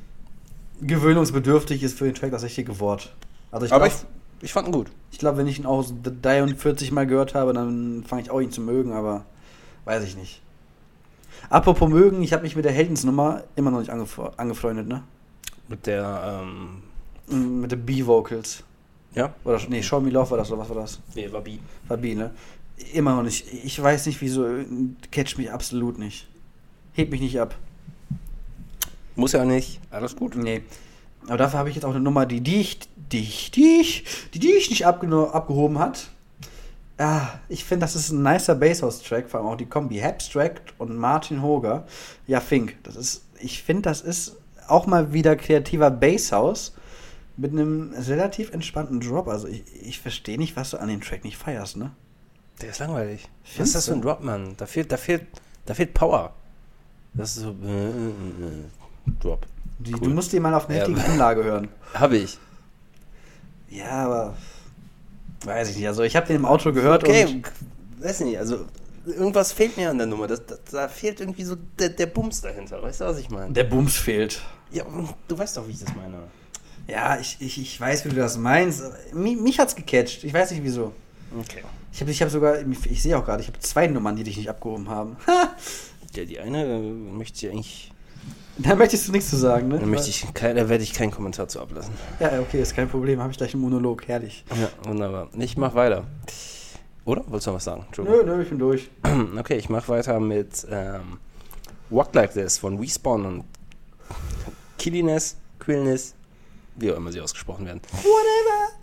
gewöhnungsbedürftig ist für den Track das richtige Wort. Also ich aber glaube, ich, ich fand ihn gut. ich glaube, wenn ich ihn auch so 43 Mal gehört habe, dann fange ich auch ihn zu mögen, aber weiß ich nicht. Apropos mögen, ich habe mich mit der Heldensnummer immer noch nicht angef angefreundet, ne? Mit der, ähm. Mm, Mit den B-Vocals. Ja? Oder nee, Show Me Love war das, oder was war das? Nee, war B. War B, ne? Immer noch nicht. Ich weiß nicht, wieso. Catch mich absolut nicht. Hebt mich nicht ab. Muss ja nicht. Alles gut. Nee. Aber dafür habe ich jetzt auch eine Nummer, die, die ich, die ich, die ich, die, die ich nicht abgehoben hat. Ah, ich finde, das ist ein nicer Basshouse-Track, vor allem auch die Kombi Abstract und Martin Hoger. Ja, Fink. Das ist, ich finde, das ist auch mal wieder kreativer Basshouse mit einem relativ entspannten Drop. Also ich, ich verstehe nicht, was du an dem Track nicht feierst, ne? Der ist langweilig. Was Findest ist das für ein? Drop, Mann? Da fehlt, da fehlt, da fehlt Power. Das ist so. Äh, äh, äh, Drop. Die, Cool. Du musst die mal auf einer Ja. heftigen Anlage hören. Habe ich. Ja, aber weiß ich nicht. Also ich habe den im Auto gehört Okay, und weiß nicht, also irgendwas fehlt mir an der Nummer. Das, das, da fehlt irgendwie so der, der Bums dahinter. Weißt du, was ich meine? der Bums fehlt. Ja, du weißt doch, wie ich das meine. Ja, ich, ich, ich weiß, wie du das meinst. Mich, mich hat's gecatcht. Ich weiß nicht wieso. Okay. Ich habe ich hab sogar, ich sehe auch gerade, ich habe zwei Nummern, die dich nicht abgehoben haben. Ja, die eine äh, möchte ich eigentlich. Da möchtest du nichts zu sagen, ne? Da, möchte ich kein, da werde ich keinen Kommentar zu ablassen. Ja, okay, ist kein Problem. Habe ich gleich einen Monolog. Herrlich. Ja, wunderbar. Ich mach weiter. Oder? Wolltest du noch was sagen? Nö, nö, ich bin durch. Okay, ich mache weiter mit ähm, Walk Like This von Respawn und Killines, Quillness, wie auch immer sie ausgesprochen werden. Whatever.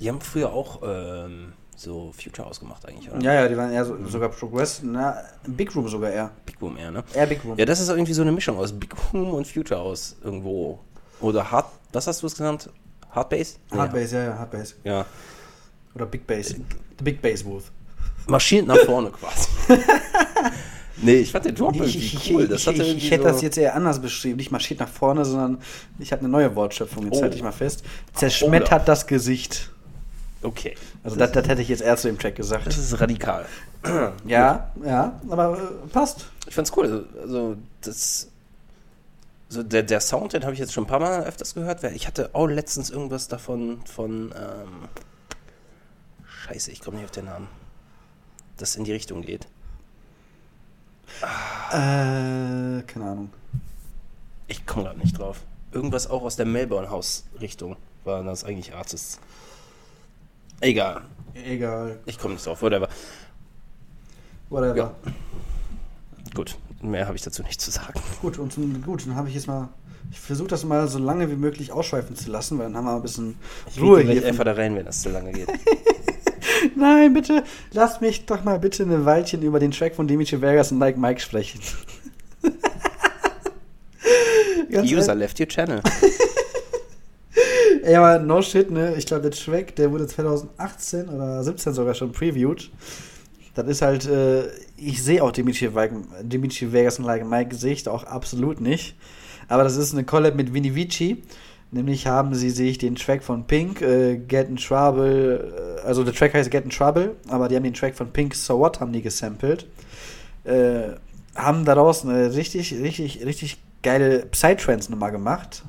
Die haben früher auch ähm, so Future ausgemacht eigentlich, oder? Ja, ja, die waren eher so, sogar Progress, na, Big Room sogar eher. Big Boom eher, ne? Eher Big Room. Ja, das ist irgendwie so eine Mischung aus Big Boom und Future aus irgendwo. Oder Hard, was hast du es genannt? Hard Bass? Nee, Hard Bass, ja, ja, Hard Bass. Ja. Oder Big Bass. The Big Bass Booth. Marschiert nach vorne quasi. nee, ich fand den Drop Ich, irgendwie ich, cool. ich, Das ich, hatte ich, ich hätte so das jetzt eher anders beschrieben. Nicht marschiert nach vorne, sondern ich habe eine neue Wortschöpfung. Jetzt Oh. halte ich mal fest. Zerschmettert das Gesicht. Okay. Also das, das hätte ich jetzt eher zu dem Track gesagt. Das ist radikal. Ja, ja, aber äh, passt. Ich fand's cool. Also, das. So der, der Sound, den habe ich jetzt schon ein paar Mal öfters gehört. Ich hatte auch letztens irgendwas davon von. Ähm, Scheiße, ich komme nicht auf den Namen. Das in die Richtung geht. Äh, keine Ahnung. Ich komme gerade nicht drauf. Irgendwas auch aus der Melbourne House Richtung war das eigentlich Artists. Egal, Egal. ich komme nicht drauf. Whatever. Whatever. Ja. Gut, mehr habe ich dazu nicht zu sagen. Gut, und zum, gut, dann habe ich jetzt mal. Ich versuche das mal so lange wie möglich ausschweifen zu lassen, weil dann haben wir ein bisschen Ruhe gleich hier. einfach da rein, wenn das zu lange geht. Nein, bitte, lass mich doch mal bitte eine Weilchen über den Track von Dimitri Vegas und Like Mike sprechen. User ehrlich, left your channel. ey, aber no shit, ne? Ich glaube, der Track, der wurde 2018 oder 17 sogar schon previewed. Das ist halt, äh, ich sehe auch Dimitri, Dimitri Vegas und Like Mike da auch absolut nicht. Aber das ist eine Collab mit Vini Vici. Nämlich haben sie sich den Track von Pink, äh, Get in Trouble, äh, also der Track heißt Get in Trouble, aber die haben den Track von Pink So What haben die gesampelt. Äh, haben daraus eine richtig, richtig, richtig geile Psytrance-Nummer gemacht.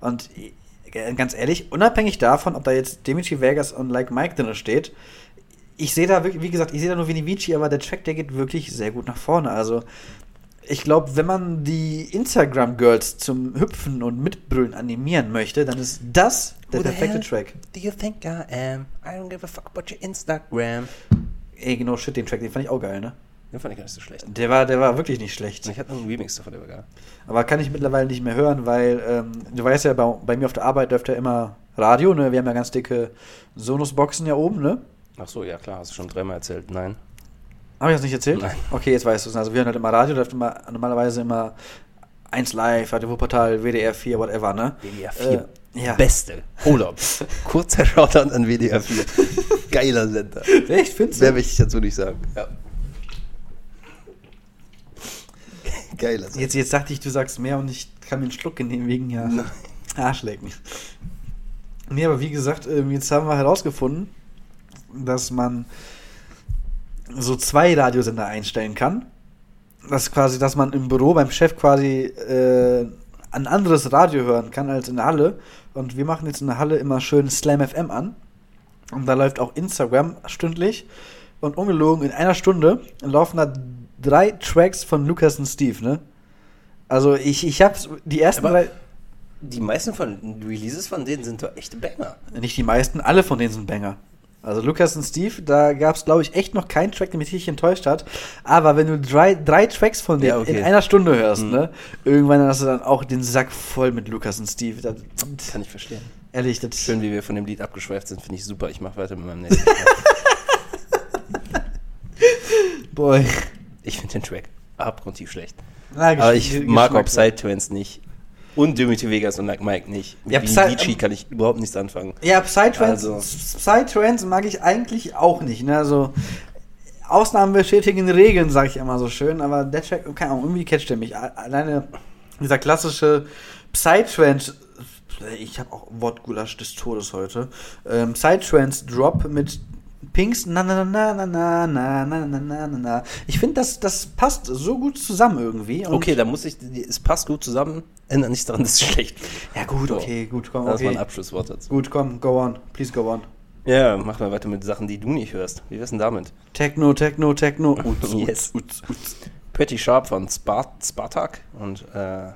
Und ganz ehrlich, unabhängig davon, ob da jetzt Dimitri Vegas und Like Mike drin steht, ich sehe da wirklich, wie gesagt, ich sehe da nur Vini Vici, aber der Track, der geht wirklich sehr gut nach vorne. Also, ich glaube, wenn man die Instagram-Girls zum Hüpfen und Mitbrüllen animieren möchte, dann ist das der perfekte? Track. Do you think I am? I don't give a fuck about your Instagram. Ey, genau, shit, den Track, den fand ich auch geil, ne? Den fand ich gar nicht so schlecht. Der war, der war wirklich nicht schlecht. Ich hatte noch einen Remix davon, der war geil. Aber kann ich mittlerweile nicht mehr hören, weil ähm, du weißt ja, bei, bei mir auf der Arbeit läuft ja immer Radio, ne? Wir haben ja ganz dicke Sonos-Boxen ja oben, ne? Ach so, ja klar, hast du schon dreimal erzählt. Nein. Habe ich das nicht erzählt? Nein. Okay, jetzt weißt du es. Also wir hören halt immer Radio, läuft immer normalerweise immer 1 Live, Radio Wuppertal, WDR 4, whatever, ne? WDR 4. Äh, ja. Beste. Up. Kurzer Shoutout an WDR 4. Geiler Sender. Echt, findest Mehr du? möchte ich dazu nicht sagen. Ja. Geiler Sender. Jetzt, jetzt dachte ich, du sagst mehr und ich kann mir einen Schluck genehmigen, ja. Arschlecken. Nee, aber wie gesagt, ähm, jetzt haben wir herausgefunden, dass man so zwei Radiosender einstellen kann. Das quasi, dass man im Büro beim Chef quasi äh, ein anderes Radio hören kann als in der Halle. Und wir machen jetzt in der Halle immer schön Slam FM an. Und da läuft auch Instagram stündlich. Und ungelogen, in einer Stunde laufen da drei Tracks von Lukas und Steve, ne? Also ich, ich hab's, die ersten Aber- drei, Die meisten von Releases von denen sind doch echte Banger. nicht die meisten, alle von denen sind Banger. Also Lukas und Steve, da gab's glaube ich echt noch keinen Track, der mich richtig enttäuscht hat. Aber wenn du drei, drei Tracks von denen Ja, okay. in einer Stunde hörst, Mhm. ne? Irgendwann hast du dann auch den Sack voll mit Lukas und Steve. Das, Kann ich verstehen. ehrlich, das Schön, wie wir von dem Lied abgeschweift sind, finde ich super. Ich mache weiter mit meinem nächsten. Boy. Ich finde den Track abgrundtief schlecht. Na, Aber ich mag auch. Psytrance nicht. Und Dimitri Vegas und Like Mike nicht. Mit Ja, Vici kann ich überhaupt nichts anfangen. Ja, Psytrance, Also- Psytrance mag ich eigentlich auch nicht. Ne? Also, Ausnahmen bestätigen Regeln, sage ich immer so schön, aber der Track, keine Ahnung, irgendwie catcht er mich. Alleine dieser klassische Psytrance, ich habe auch Wortgulasch des Todes heute, ähm, Psytrance-Drop mit Pinks, na na na na na na na na na na na. Ich finde, das, das passt so gut zusammen irgendwie. Okay, da muss ich, es passt gut zusammen, ändert nichts daran, dass es schlecht. Ja gut, So. okay, gut, komm, Das ist mein okay. Abschlusswort dazu. Gut, komm, go on, please go on. Ja, machen wir weiter mit Sachen, die du nicht hörst. Wie wär's denn damit? Techno, Techno, Techno. Uts, Yes. uts, uts, uts. Pretty Sharp von Spart Spartak und äh,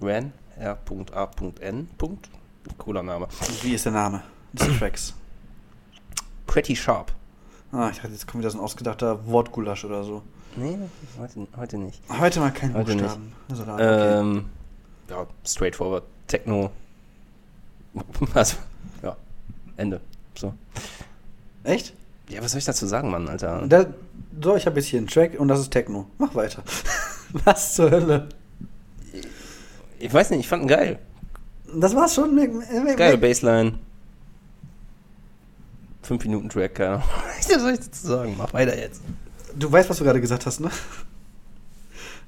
Ran, R.A.N. Cooler Name. Wie ist der Name des Tracks? Pretty Sharp. Ah, ich dachte, jetzt kommt wieder so ein ausgedachter Wortgulasch oder so. Nee, heute, heute nicht. Heute mal kein Heute Buchstaben. Also da, okay. Ähm, ja, straightforward. Techno. Also, ja, Ende. So. Echt? Ja, was soll ich dazu sagen, Mann, Alter? Da, so, ich habe jetzt hier einen Track und das ist Techno. Mach weiter. Was zur Hölle? Ich weiß nicht, ich fand ihn geil. Das war's schon. Geile Bassline. 5 Minuten Track, keine Ahnung. Was soll ich dazu sagen? Mach weiter jetzt. Du weißt, was du gerade gesagt hast, ne?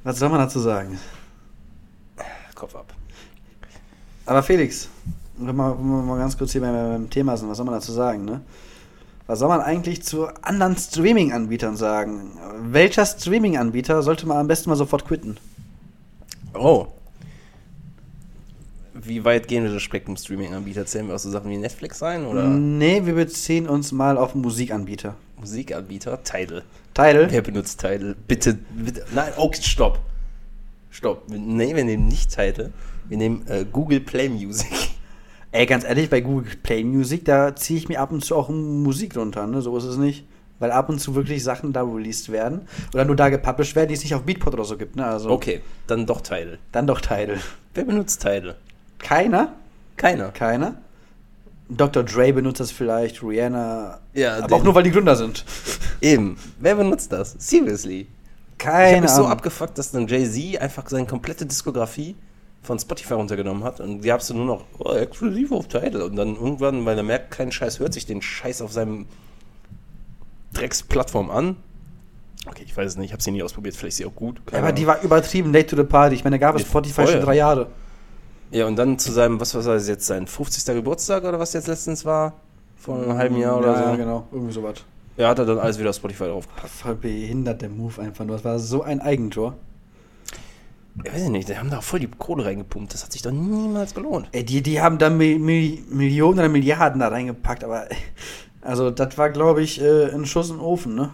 Was soll man dazu sagen? Kopf ab. Aber Felix, wenn wir, wenn wir mal ganz kurz hier beim, beim Thema sind, was soll man dazu sagen, ne? Was soll man eigentlich zu anderen Streaming-Anbietern sagen? Welcher Streaming-Anbieter sollte man am besten mal sofort quitten? Oh. Wie weit gehen wir das Spektrum Streaming-Anbieter? Zählen wir auch so Sachen wie Netflix ein oder Nee, wir beziehen uns mal auf Musikanbieter. Musikanbieter? Tidal. Tidal? Wer benutzt Tidal? Bitte, bitte. Nein, okay, stopp. Stopp. Nee, wir nehmen nicht Tidal. Wir nehmen äh, Google Play Music. Ey, ganz ehrlich, bei Google Play Music, da ziehe ich mir ab und zu auch Musik runter, ne? So ist es nicht. Weil ab und zu wirklich Sachen da released werden oder nur da gepublished werden, die es nicht auf Beatport oder so gibt, ne? Also Okay, dann doch Tidal. dann doch Tidal. Wer benutzt Tidal? Keiner? Keiner. Keiner? Dr. Dre benutzt das vielleicht, Rihanna. Ja, aber auch nur, weil die Gründer sind. Eben. Wer benutzt das? Seriously. Ich habe mich so abgefuckt, dass dann Jay-Z einfach seine komplette Diskografie von Spotify runtergenommen hat und die habst du nur noch oh, exklusiv auf Tidal und dann irgendwann, weil er merkt, kein Scheiß hört sich den Scheiß auf seinem Drecksplattform an. Okay, ich weiß es nicht, ich habe sie nie ausprobiert, vielleicht ist sie auch gut. keine aber die war übertrieben late to the party. Ich meine, da gab es Spotify voll. schon drei Jahre. Ja, und dann zu seinem, was war das jetzt, sein 50. Geburtstag oder was jetzt letztens war? Vor einem halben Jahr oder ja, so. Ja, genau. Irgendwie sowas. Ja, hat er dann alles wieder auf Spotify draufgepackt. Voll behindert der Move einfach nur. Das war so ein Eigentor. Ich weiß nicht, die haben da voll die Kohle reingepumpt. Das hat sich doch niemals gelohnt. Ey, die, die haben da Mi Mi Millionen oder Milliarden da reingepackt, aber also das war, glaube ich, äh, ein Schuss in den Ofen, ne?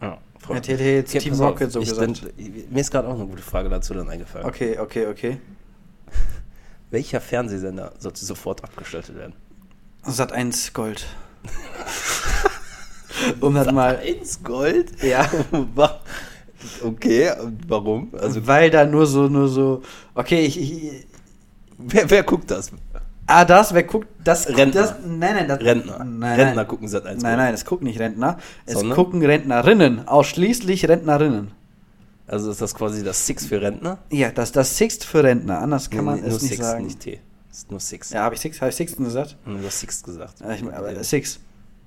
Ja, Hätte hätte jetzt Team Rocket so ich gesagt. Bin, mir ist gerade auch eine gute Frage dazu dann eingefallen. Okay, okay, okay. Welcher Fernsehsender sollte sofort abgeschaltet werden? Sat 1 Gold. um das mal. Ins Gold? Ja. okay, warum? Also, weil da nur so, nur so. Okay, ich. ich wer, wer guckt das? ah, das, wer guckt. Das, Rentner. Das, nein, nein, das, Rentner. Nein, Rentner nein. gucken Sat 1 Nein, nein, es gucken nicht Rentner. Es Sondern? gucken Rentnerinnen. Ausschließlich Rentnerinnen. Also ist das quasi das Six für Rentner? Ja, das das Sixt für Rentner. Anders kann Nee, man nee, es nicht Six, sagen. nicht T. Ist nur Six. Ja, habe ich Six, habe ich Sixten gesagt? Du hast Six gesagt. Ja, ich, aber Six.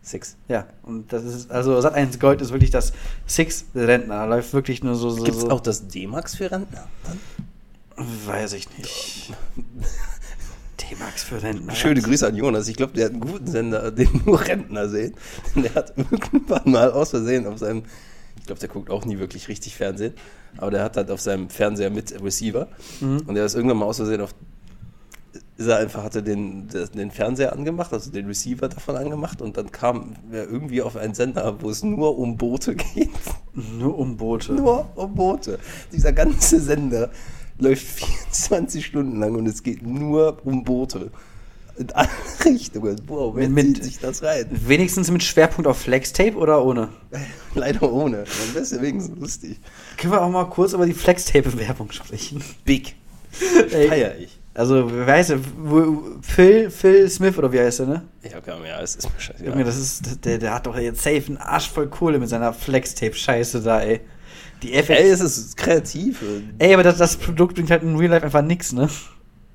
Six. Ja, und das ist, also Sat 1 Gold ist wirklich das Six Rentner. Da läuft wirklich nur so, so. Gibt es auch das D-Max für Rentner? Dann? Weiß ich nicht. D-Max für Rentner. Schöne Grüße an Jonas. Ich glaube, der hat einen guten Sender, den nur Rentner sehen. Der hat irgendwann mal aus Versehen auf seinem, ich glaube, der guckt auch nie wirklich richtig Fernsehen, aber der hat halt auf seinem Fernseher mit Receiver Mhm. und der ist irgendwann mal aus Versehen auf, ist er einfach, hatte den, den Fernseher angemacht, also den Receiver davon angemacht und dann kam er irgendwie auf einen Sender, wo es nur um Boote geht. Nur um Boote. Nur um Boote. Dieser ganze Sender läuft 24 Stunden lang und es geht nur um Boote. In alle Richtungen. Wow, wer Mit- zieht sich das rein? Wenigstens mit Schwerpunkt auf Flextape oder ohne? Leider ohne. Dann wäre es ja wenigstens lustig. Können wir auch mal kurz über die Flextape-Werbung sprechen? Big. Ey. Feier ich. Also, wer heißt Phil, Phil Smith oder wie heißt der, ne? Ja, komm, ja, es ist mir scheißegal. Junge, das ist, der, der hat doch jetzt safe einen Arsch voll Kohle mit seiner Flex-Tape-Scheiße da, ey. Die FX. Ey, es ist kreativ. Ey, aber das, das Produkt bringt halt in Real Life einfach nix, ne?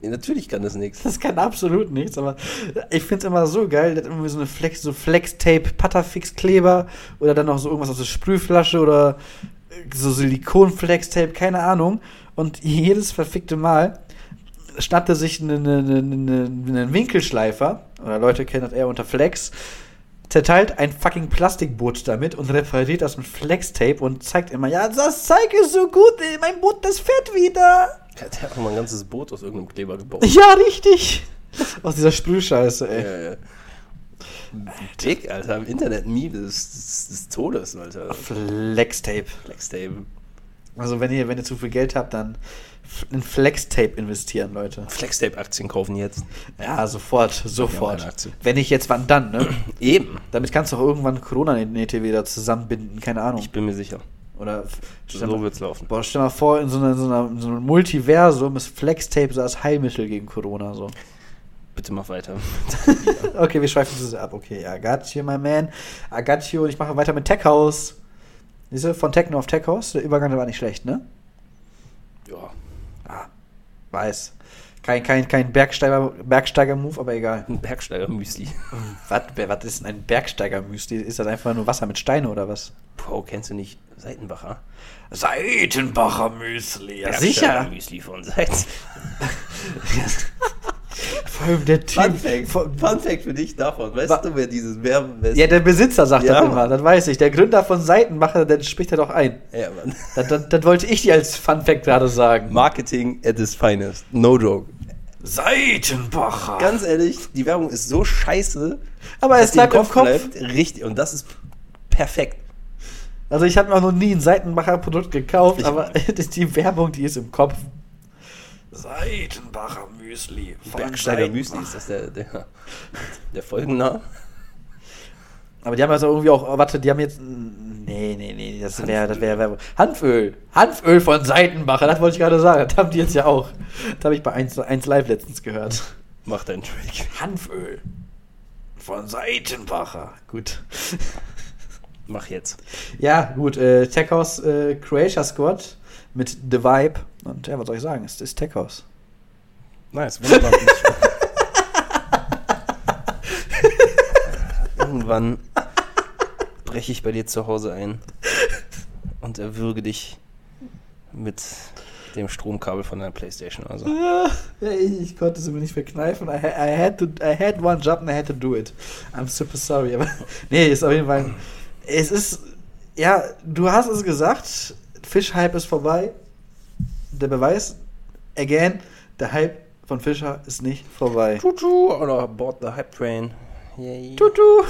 Natürlich kann das nichts. Das kann absolut nichts, aber ich find's immer so geil, dass irgendwie so eine Flex, so Flex-Tape, Patterfix-Kleber oder dann noch so irgendwas aus der Sprühflasche oder so Silikon-Flex-Tape, keine Ahnung. Und jedes verfickte Mal schnappt er sich einen eine, eine, einen Winkelschleifer, oder Leute kennen das eher unter Flex, zerteilt ein fucking Plastikboot damit und repariert das mit Flex-Tape und zeigt immer, ja, das Zeug ist so gut, ey, mein Boot, das fährt wieder. Der hat mal ein ganzes Boot aus irgendeinem Kleber gebaut. Ja, richtig. Aus dieser Sprühscheiße, ey. Ja, ja. Dick, Alter, im Internet Meme des, des, des Todes, Alter. Flex-Tape. Flextape. Also wenn ihr, wenn ihr zu viel Geld habt, dann in Flex-Tape investieren, Leute. Flextape-Aktien kaufen jetzt. Ja, sofort, sofort. Aktie. Wenn nicht jetzt, wann dann, ne? Eben. Damit kannst du auch irgendwann Corona-Nähte wieder zusammenbinden, keine Ahnung. Ich bin mir sicher. Oder So mal, wird's laufen. boah, stell mal vor, in so, einer, in, so einer, in so einem Multiversum ist Flex-Tape so als Heilmittel gegen Corona. So. Bitte mach weiter. Okay, wir schweifen das ab. Okay, I got you, my man. I got you. Und ich mache weiter mit Tech House. Siehst du, von Techno auf Tech House, der Übergang der war nicht schlecht, ne? Ja. Weiß. Kein, kein, kein Bergsteiger, Bergsteiger-Move, aber egal. Ein Bergsteiger-Müsli. Was, ist denn ein Bergsteiger-Müsli? Ist das einfach nur Wasser mit Steine oder was? Bro, kennst du nicht Seitenbacher? Seitenbacher Müsli, ja Bergsteiger-Müsli von Seiten. Vor allem der Typ. Fun Fact, Fun Fact für dich davon. Weißt du, wer dieses Werben ist? Ja, der Besitzer sagt Ja, das immer, das weiß ich. Der Gründer von Seitenbacher, der spricht er doch ein. Ja, Mann. Das, das, das wollte ich dir als Fun Fact gerade sagen. Marketing at its finest. No joke. Seitenbacher. Ganz ehrlich, die Werbung ist so scheiße, aber es dass die im bleibt im Kopf. bleibt. Richtig. Und das ist perfekt. Also ich habe mir auch noch nie ein Seitenbacher Produkt gekauft, Ich aber die Werbung, die ist im Kopf. Seitenbacher Müsli. Bergsteiger Müsli ist das der, der, der Folgenname. Aber die haben also irgendwie auch, oh, warte, die haben jetzt, nee, nee, nee, das wäre, das wäre Werbung. Hanföl. Hanföl von Seitenbacher, das wollte ich gerade sagen. Das haben die jetzt ja auch. Das habe ich bei 1, 1 Live letztens gehört. Mach deinen Trick. Hanföl von Seitenbacher. Gut. Mach jetzt. Ja, gut, äh, Tech House äh, Croatia Squad mit The Vibe. Und ja, was soll ich sagen? Es ist Tech House. Nice, wunderbar. Irgendwann breche ich bei dir zu Hause ein und erwürge dich mit dem Stromkabel von deiner Playstation. Also. Ja, ich, ich konnte es mir nicht verkneifen. I, I, had to, I had one job and I had to do it. I'm super sorry. Aber nee, ist auf jeden Fall. Es ist. Ja, du hast es gesagt. Fischhype ist vorbei. Der Beweis, again, der Hype von Fischer ist nicht vorbei. Tutu oder Board the Hype Train. Yay. Tutu.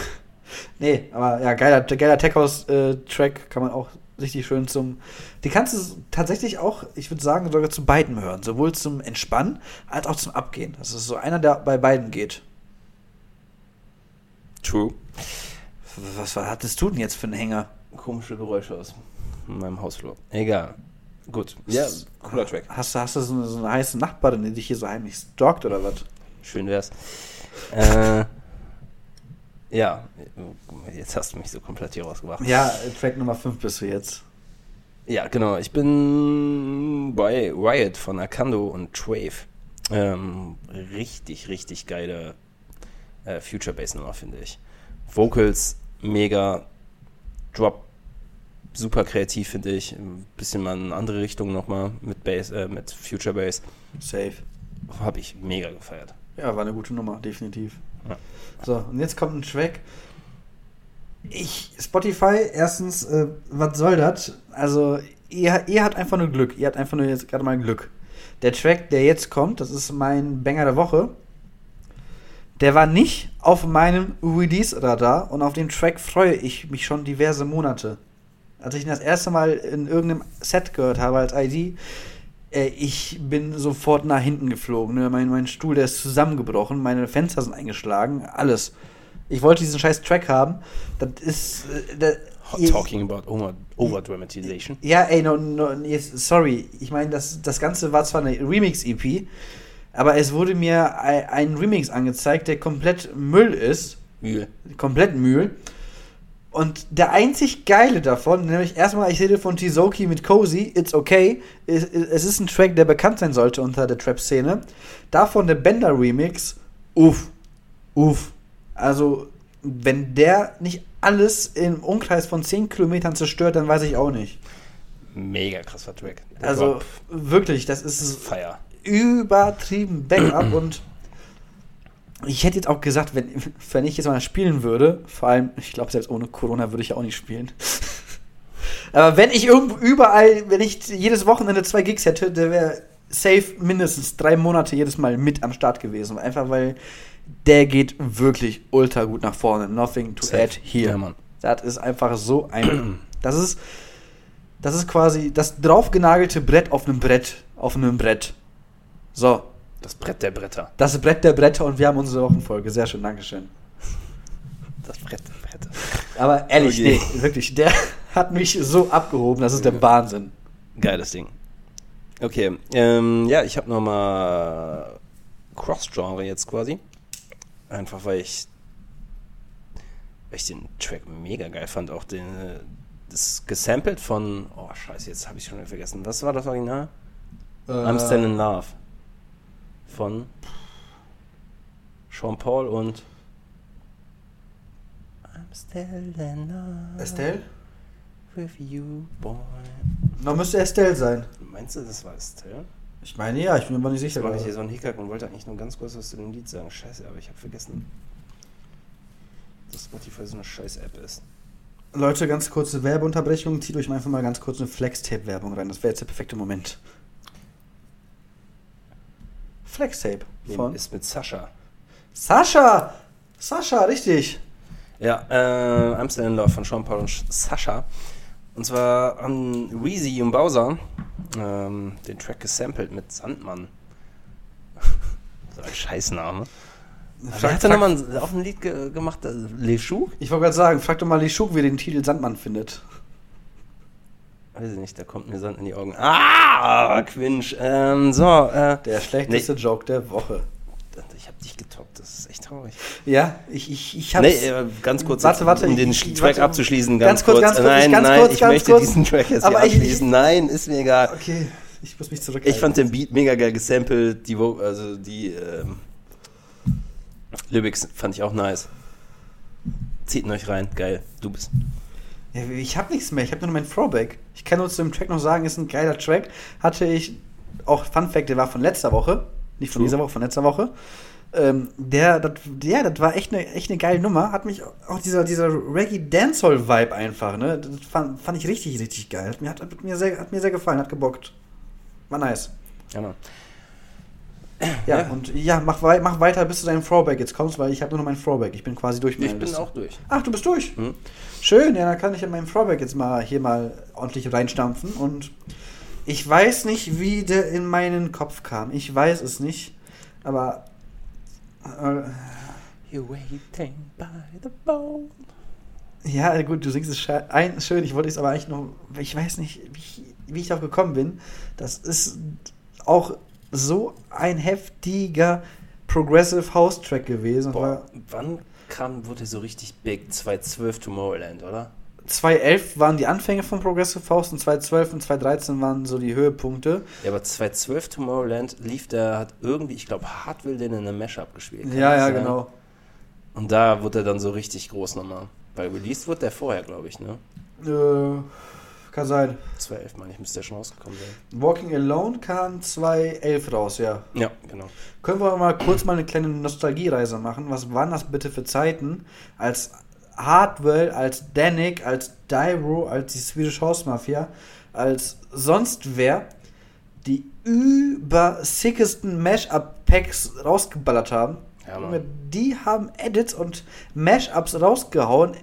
Nee, aber ja, geiler, geiler Tech House-Track kann man auch richtig schön zum. Die kannst du tatsächlich auch, ich würde sagen, sogar zu beiden hören. Sowohl zum Entspannen als auch zum Abgehen. Das ist so einer, der bei beiden geht. True. Was war, hattest du denn jetzt für einen Hänger? Komische Geräusche aus meinem Hausflur. Egal. Gut. Ja, cooler Track. Hast, du- hast du so eine, so eine heiße Nachbarin, die dich hier so heimlich stalkt oder was? Schön wär's. äh, ja, jetzt hast du mich so komplett hier rausgebracht. Ja, Track Nummer 5 bist du jetzt. Ja, genau. Ich bin bei Riot von Akando und Trave. Ähm, richtig, richtig geile äh, Future Bass Nummer, finde ich. Vocals mega, Drop super kreativ, finde ich. Ein bisschen mal in eine andere Richtung nochmal mit Bass, äh, mit Future Bass. Safe. Habe ich mega gefeiert. Ja, war eine gute Nummer, definitiv. Ja. So, und jetzt kommt ein Track. Ich, Spotify, erstens, äh, was soll das? Also, ihr, ihr habt einfach nur Glück. Ihr habt einfach nur jetzt gerade mal Glück. Der Track, der jetzt kommt, das ist mein Banger der Woche. Der war nicht auf meinem Release-Radar und auf den Track freue ich mich schon diverse Monate. Als ich ihn das erste Mal in irgendeinem Set gehört habe als ID, äh, ich bin sofort nach hinten geflogen. Ne? Mein, mein Stuhl, der ist zusammengebrochen, meine Fenster sind eingeschlagen, alles. Ich wollte diesen scheiß Track haben. Das ist. Äh, da, ihr- Talking about over, Overdramatization. ja, ey, no, no, yes, sorry. Ich meine, das, das Ganze war zwar eine Remix-EP, aber es wurde mir ein, ein Remix angezeigt, der komplett Müll ist. Mühl. Komplett Müll. Und der einzig geile davon, nämlich erstmal, ich rede von Tizoki mit Cozy, It's Okay. Es, es ist ein Track, der bekannt sein sollte unter der Trap-Szene. Davon der Bender-Remix, uff, uff. Also, wenn der nicht alles im Umkreis von 10 Kilometern zerstört, dann weiß ich auch nicht. Mega krasser Track. Der Also, Drop wirklich, das ist ist Feier. übertrieben Backup und ich hätte jetzt auch gesagt, wenn, wenn ich jetzt mal spielen würde, vor allem, ich glaube, selbst ohne Corona würde ich ja auch nicht spielen. Aber wenn ich irgendwo überall, wenn ich jedes Wochenende zwei Gigs hätte, der wäre safe mindestens drei Monate jedes Mal mit am Start gewesen. Einfach weil der geht wirklich ultra gut nach vorne. Nothing to Safe. add here. Ja, Mann. Das ist einfach so ein. Das ist. Das ist quasi das draufgenagelte Brett auf einem Brett. Auf einem Brett. So. Das Brett der Bretter. Das Brett der Bretter und wir haben unsere Wochenfolge. Sehr schön, Dankeschön. Das Brett der Bretter. Aber ehrlich, Okay. nee, wirklich, der hat mich so abgehoben, das ist der Wahnsinn. Geiles Ding. Okay, ähm, ja, ich habe nochmal Cross-Genre jetzt quasi. Einfach weil ich, weil ich den Track mega geil fand. Auch den, äh, das gesampelt von, oh scheiße, jetzt habe ich schon vergessen. Was war das Original? I'm Still in Love. Von Sean Paul und I'm still in love Estelle? with you, boy. Noch müsste Estelle sein. Meinst du, das war Estelle? Ich meine ja, ich bin mir aber nicht sicher. mache ich hier so einen Hickhack und wollte eigentlich nur ganz kurz was zu dem Lied sagen. Scheiße, aber ich habe vergessen, dass Spotify so eine scheiß App ist. Leute, ganz kurze Werbeunterbrechung. Zieht euch mal einfach mal ganz kurz eine Flextape-Werbung rein. Das wäre jetzt der perfekte Moment. Flextape von Ist mit Sascha. Sascha! Sascha, richtig. Ja, äh, I'm Still in Love von Sean Paul und Sascha. Und zwar haben Weezy und Bowser ähm, den Track gesampelt mit Sandmann. so ein Scheißname. Wer Frag, hat da frag, nochmal auf ein Lied ge gemacht? Äh, Le Chou? ich wollte gerade sagen, frag doch mal die Schuk, wie den Titel Sandmann findet. Weiß ich nicht, da kommt mir Sand in die Augen. Ah, Quinch. Ähm, so, äh, Der schlechteste Joke der Woche. ich hab dich getoppt, das ist echt traurig. Ja, ich, ich, ich hab's. Nee, äh, ganz kurz, Warte, warte, um den ich- Track warte. abzuschließen. Ganz Ganz, kurz, kurz, ganz kurz, Nein, ganz nein, kurz, ich ganz möchte kurz. diesen Track jetzt Aber hier ich- abschließen. nein, ist mir egal. Okay, ich muss mich zurück. Ich fand den Beat mega geil gesampelt, die, also die ähm, Lyrics fand ich auch nice. Zieht ihn euch rein, geil, du bist. Ja, ich habe nichts mehr, ich habe nur mein Throwback. Ich kann nur zu dem Track noch sagen, ist ein geiler Track. Hatte ich auch Fun Fact, der war von letzter Woche, nicht von True. dieser Woche, von letzter Woche. Ähm, der, das, ja, das war echt eine, echt eine geile Nummer. Hat mich auch dieser, dieser Reggae Dancehall Vibe einfach, ne? Das fand, fand ich richtig, richtig geil. Hat mir, hat, hat, mir sehr, hat mir sehr gefallen, hat gebockt. War nice. Ja, Mann. Ja, Ja. und ja, mach, wei mach weiter, bis du deinem Throwback jetzt kommst, weil ich habe nur noch mein Throwback. Ich bin quasi durch. mit Ich bin Liste. auch durch. Ach, du bist durch. Hm? Schön, ja, dann kann ich in meinem Throwback jetzt mal hier mal ordentlich reinstampfen. Und ich weiß nicht, wie der in meinen Kopf kam. Ich weiß es nicht. Aber. Äh, You're waiting by the bone. ja, gut, du singst es ein, schön. Ich wollte es aber eigentlich noch. Ich weiß nicht, wie ich, wie ich darauf gekommen bin. Das ist auch so ein heftiger Progressive House Track gewesen. Boah, wann kam, wurde so richtig big? 2012 Tomorrowland, oder? 2011 waren die Anfänge von Progressive House und 2012 und 2013 waren so die Höhepunkte. Ja, aber 2012 Tomorrowland lief der, hat irgendwie, ich glaube, Hartwill den in einem Mashup gespielt. Kann Ja, ja, sein? genau. Und da wurde er dann so richtig groß nochmal. Weil released wurde der vorher, glaube ich, ne? Äh, kann sein. 2011, meine ich, müsste der schon rausgekommen sein. Walking Alone kam 2011 raus, ja. Ja, genau. Können wir mal kurz mal eine kleine Nostalgiereise machen? Was waren das bitte für Zeiten, als Hardwell, als Danik, als Dyro, als die Swedish House Mafia, als sonst wer die übersickesten Mash-Up-Packs rausgeballert haben? Ja, die haben Edits und Mash-Ups rausgehauen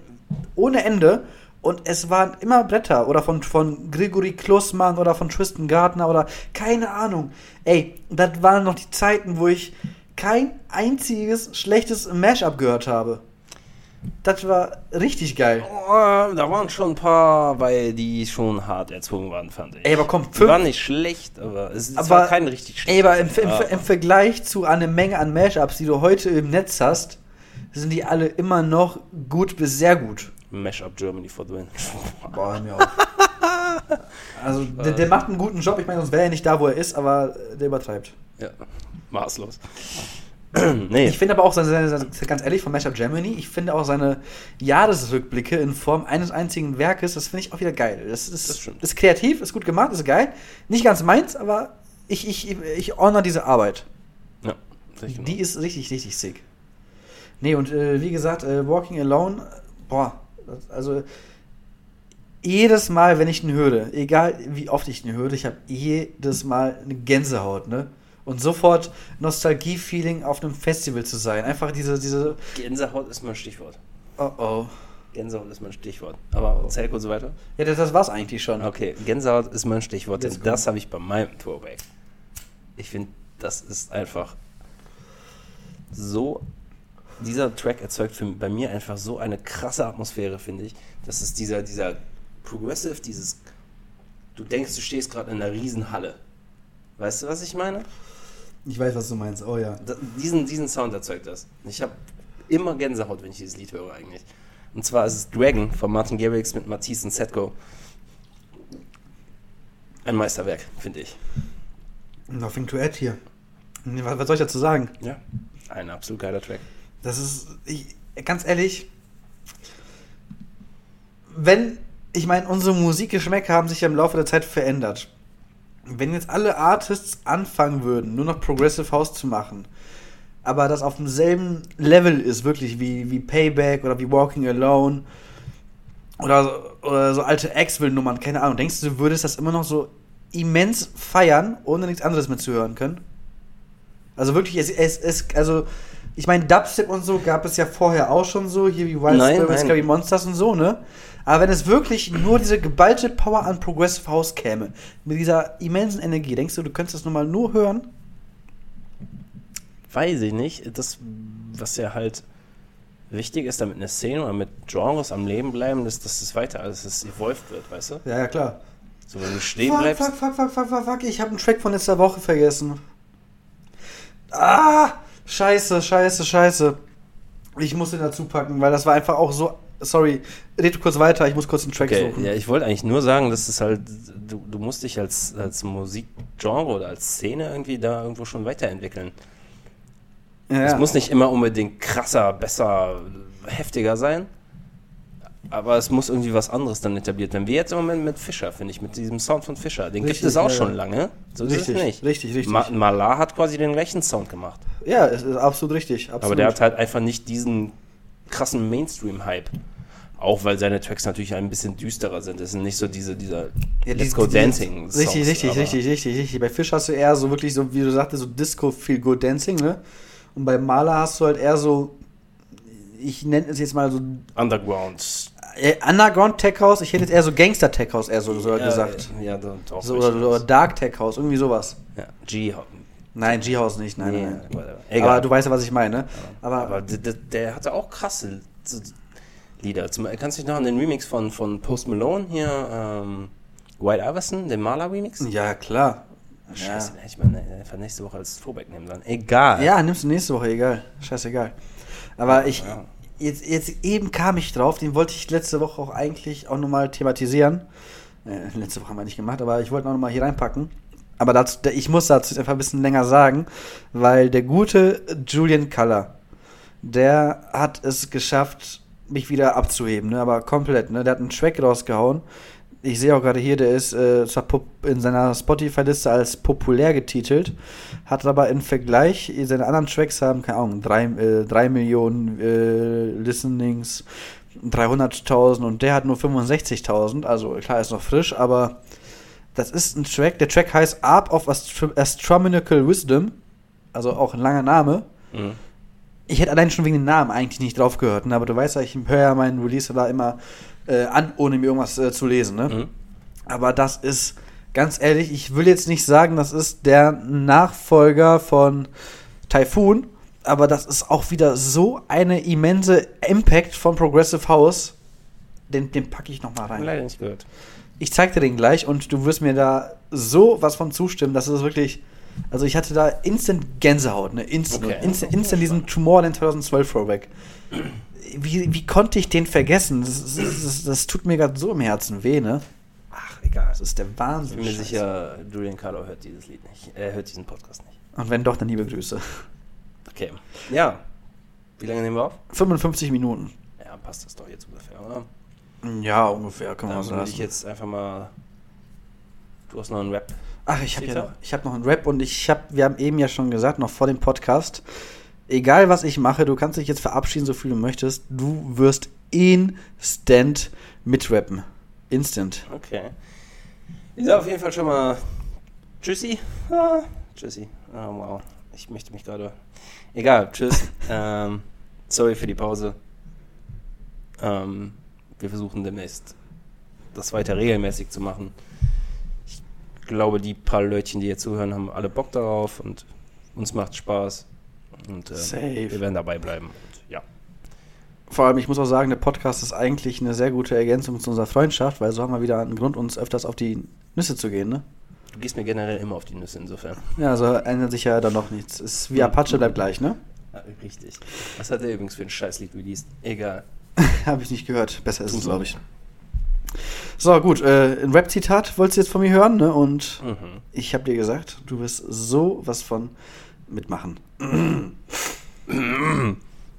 ohne Ende und es waren immer Bretter oder von, von Gregory Klussmann oder von Tristan Gardner oder keine Ahnung. Ey, das waren noch die Zeiten, wo ich kein einziges schlechtes Mash-Up gehört habe. Das war richtig geil. Oh, da waren schon ein paar, weil die schon hart erzwungen waren, fand ich. Ey, aber komm, die fünf- waren nicht schlecht, aber es, es Aber- war kein richtig schlecht. Ey, aber im, im, im Vergleich zu einer Menge an Mashups, die du heute im Netz hast, sind die alle immer noch gut bis sehr gut. Mashup Germany for the win. Boah, mir auf. Also, der, der macht einen guten Job. Ich meine, sonst wäre er nicht da, wo er ist, aber der übertreibt. ja, maßlos. nee, Ich finde aber auch, seine, seine, seine, ganz ehrlich, von Mashup Germany, ich finde auch seine Jahresrückblicke in Form eines einzigen Werkes, das finde ich auch wieder geil. Das ist, Das ist kreativ, ist gut gemacht, ist geil. Nicht ganz meins, aber ich, ich, ich honor diese Arbeit. ja, genau. Die ist richtig, richtig sick. Nee, und äh, wie gesagt, äh, Walking Alone, boah, also jedes Mal, wenn ich ihn höre, egal wie oft ich ihn höre, ich habe jedes Mal eine Gänsehaut, ne? Und sofort Nostalgie-Feeling auf einem Festival zu sein. Einfach diese, diese, Gänsehaut ist mein Stichwort. oh oh. Gänsehaut ist mein Stichwort. Aber zähl kurz weiter. Ja, das, das war's eigentlich schon. Okay, Gänsehaut ist mein Stichwort, denn das habe ich bei meinem Throwback. Ich finde, das ist einfach so. Dieser Track erzeugt für, bei mir einfach so eine krasse Atmosphäre, finde ich. Das ist dieser, dieser Progressive, dieses. Du denkst, du stehst gerade in einer Riesenhalle. Weißt du, was ich meine? Ich weiß, was du meinst. Oh ja. Da, diesen, diesen Sound erzeugt das. Ich habe immer Gänsehaut, wenn ich dieses Lied höre, eigentlich. Und zwar ist es Dragon von Martin Garrix mit Matisse und Setko. Ein Meisterwerk, finde ich. Nothing to add hier. Was soll ich dazu sagen? Ja, ein absolut geiler Track. Das ist, ich, ganz ehrlich, wenn, ich meine, unsere Musikgeschmäcker haben sich ja im Laufe der Zeit verändert. Wenn jetzt alle Artists anfangen würden, nur noch Progressive House zu machen, aber das auf demselben Level ist, wirklich wie, wie Payback oder wie Walking Alone oder, oder so alte Axwell-Nummern, keine Ahnung, denkst du, du würdest das immer noch so immens feiern, ohne nichts anderes mitzuhören können? Also wirklich, es, es also ich meine, Dubstep und so gab es ja vorher auch schon so, hier wie Wild Nein, Spirits. Scary Monsters und so, ne? Aber wenn es wirklich nur diese geballte Power an Progressive House käme, mit dieser immensen Energie, denkst du, du könntest das nochmal nur hören? Weiß ich nicht. Das, was ja halt wichtig ist, damit eine Szene oder mit Genres am Leben bleiben, ist, dass es weiter, dass es evolved wird, weißt du? Ja, ja, klar. So, wenn du stehen Fuck, bleibst. fuck, fuck, fuck, fuck, fuck, fuck, ich habe einen Track von letzter Woche vergessen. Ah, scheiße, scheiße, scheiße. Ich muss den dazu packen, weil das war einfach auch so. Sorry, red kurz weiter, ich muss kurz einen Track Okay, suchen. ja, ich wollte eigentlich nur sagen, dass es halt, du, du musst dich als, als Musikgenre oder als Szene irgendwie da irgendwo schon weiterentwickeln. Ja, Es muss nicht immer unbedingt krasser, besser, heftiger sein, aber es muss irgendwie was anderes dann etabliert werden. Wie jetzt im Moment mit Fischer, finde ich, mit diesem Sound von Fischer. Den Richtig, gibt es auch ja, schon lange. So ist Richtig, es nicht. richtig, richtig. Ma Malar hat quasi den gleichen Sound gemacht. Ja, es ist absolut richtig. Absolut. Aber der hat halt einfach nicht diesen krassen Mainstream-Hype. Auch weil seine Tracks natürlich ein bisschen düsterer sind. Es sind nicht so diese, dieser Ja, die- die- Dancing. Richtig, richtig, aber- richtig, richtig, richtig. Bei Fisch hast du eher so wirklich so, wie du sagtest, so Disco Feel Good Dancing, ne? Und bei Maler hast du halt eher so, ich nenne es jetzt mal so Underground. Äh, Underground Tech House. Ich hätte jetzt eher so Gangster Tech House eher so, so Ja, gesagt. Ja, doch. So, oder, oder Dark Tech House, irgendwie sowas. Ja, G. Nein, G-House nicht, nein, Nee, nein. whatever. Aber Egal. du weißt ja, was ich meine. Aber, Aber der, der, hatte auch krasse Lieder. Zum, kannst du dich noch an den Remix von, von Post Malone hier, ähm, White Iverson, den Maler-Remix? ja, klar. Scheiße, den hätte ich mal ne- einfach nächste Woche als Throwback nehmen sollen. Egal. Ja, nimmst du nächste Woche, egal. Scheißegal. Aber ich, Ja. Jetzt, jetzt eben kam ich drauf, den wollte ich letzte Woche auch eigentlich auch nochmal thematisieren. Äh, letzte Woche haben wir nicht gemacht, aber ich wollte noch mal hier reinpacken. Aber dazu, ich muss dazu einfach ein bisschen länger sagen, weil der gute Julian Color, der hat es geschafft, mich wieder abzuheben, ne? aber komplett. Ne? Der hat einen Track rausgehauen. Ich sehe auch gerade hier, der ist äh, in seiner Spotify-Liste als populär getitelt, hat aber im Vergleich, seine anderen Tracks haben, keine Ahnung, drei, äh, drei Millionen äh, Listenings, 300.000 und der hat nur 65.000. Also klar, ist noch frisch, aber das ist ein Track. Der Track heißt Arp of Astro Astronomical Wisdom, also auch ein langer Name. Mhm. Ich hätte allein schon wegen dem Namen eigentlich nicht drauf gehört, ne? aber du weißt ja, ich höre ja meinen Release da immer äh, an, ohne mir irgendwas äh, zu lesen. Ne? Mhm. Aber das ist, ganz ehrlich, ich will jetzt nicht sagen, das ist der Nachfolger von Typhoon, aber das ist auch wieder so eine immense Impact von Progressive House. Den, den packe ich noch mal rein. Leider nicht gehört. Ich zeig dir den gleich und du wirst mir da so was von zustimmen, dass es wirklich. Also ich hatte da instant Gänsehaut, ne? Instant, Okay. instant, instant diesen Tomorrowland 2012 Throwback. Wie, wie konnte ich den vergessen? Das, das, das, das tut mir gerade so im Herzen weh, ne? Ach, egal, das ist der Ich Wahnsinn. bin mir Scheiße. sicher, Julian Carlo hört dieses Lied nicht. Er hört diesen Podcast nicht. Und wenn doch, dann liebe Grüße. Okay. Ja. Wie lange nehmen wir auf? 55 Minuten. Ja, passt das doch jetzt ungefähr, oder? Ja, ungefähr, kann man Dann sagen. würde ich jetzt einfach mal. Du hast noch einen Rap. Ach, ich habe ja noch, ich hab noch einen Rap und ich habe, wir haben eben ja schon gesagt, noch vor dem Podcast, egal was ich mache, du kannst dich jetzt verabschieden, so viel du möchtest, du wirst instant mitrappen. Instant. Okay. Ich sage auf jeden Fall schon mal Tschüssi. Ah, tschüssi. Oh, wow. Ich möchte mich gerade. Egal, tschüss. ähm, sorry für die Pause. Ähm, wir versuchen demnächst das weiter regelmäßig zu machen. Ich glaube, die paar Leutchen, die hier zuhören, haben alle Bock darauf und uns macht Spaß. Und äh, Safe. wir werden dabei bleiben. Und, ja. Vor allem, ich muss auch sagen, der Podcast ist eigentlich eine sehr gute Ergänzung zu unserer Freundschaft, weil so haben wir wieder einen Grund, uns öfters auf die Nüsse zu gehen, ne? Du gehst mir generell immer auf die Nüsse insofern. Ja, also ändert sich ja dann noch nichts. Ist wie Apache bleibt gleich, ne? Ja, richtig. Was hat er übrigens für ein Scheißlied released? Egal. Habe ich nicht gehört. Besser ist es, glaube ich. So, gut. Äh, ein Rap-Zitat wolltest du jetzt von mir hören, ne? Und Mhm. ich habe dir gesagt, du wirst so was von mitmachen.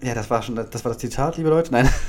ja, das war schon, das war das Zitat, liebe Leute. Nein.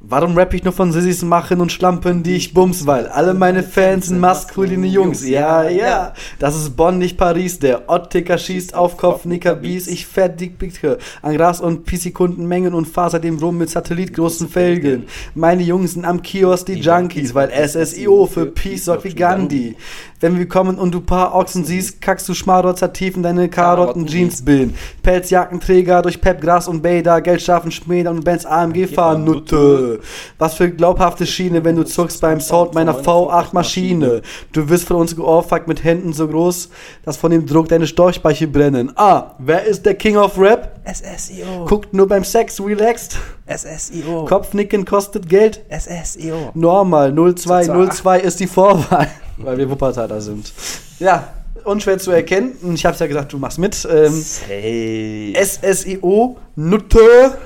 Warum rapp ich nur von Sissis machen und Schlampen, die ich bums? Weil alle meine Fans sind maskuline Jungs. Ja, ja. Das ist Bonn, nicht Paris. Der Ottticker schießt auf Kopf, Nicker Bies. Ich bitte an Gras und Pisikundenmengen und fahr seitdem rum mit satellitgroßen Felgen. Meine Jungs sind am Kiosk die Junkies, weil SSIO für Peace sorgt wie Gandhi. Wenn wir kommen und du paar Ochsen siehst, kackst du Schmarotzer tief in deine Karotten-Jeans bilden. Pelzjackenträger durch Pep, Gras und Bader, Geldstrafen, Schmäler und Benz AMG fahren, Nutte. Was für glaubhafte Schiene, wenn du zuckst beim Sound meiner V8-Maschine. Du wirst von uns geohrfeigt mit Händen so groß, dass von dem Druck deine Storchspeiche brennen. Ah, wer ist der King of Rap? SSIO. Guckt nur beim Sex, relaxed. SSIO. Kopfnicken kostet Geld. SSIO. Normal, 02, Zwei. 02 ist die Vorwahl, weil wir Wuppertaler sind. Ja, unschwer zu erkennen. Ich hab's ja gesagt, du machst mit. Ähm, Hey. SSIO, Nutte.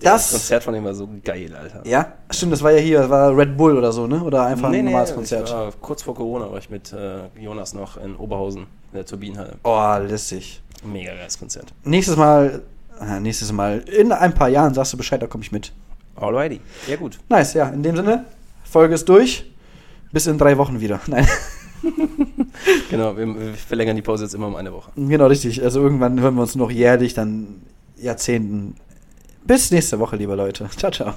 das Das, Konzert von ihm war so geil, Alter. ja, stimmt, das war ja hier, das war Red Bull oder so, ne? Oder einfach ein normales Konzert. Ich war, kurz vor Corona war ich mit äh, Jonas noch in Oberhausen, in der Turbinenhalle. Oh, lässig. Mega geiles Konzert. Nächstes Mal, nächstes Mal, in ein paar Jahren sagst du Bescheid, da komme ich mit. Alrighty. Ja, gut. Nice, ja, in dem Sinne, Folge ist durch. Bis in drei Wochen wieder. Nein, Genau, wir, wir verlängern die Pause jetzt immer um eine Woche. genau richtig. Also irgendwann hören wir uns noch jährlich, dann Jahrzehnten. Bis nächste Woche, liebe Leute. Ciao, ciao.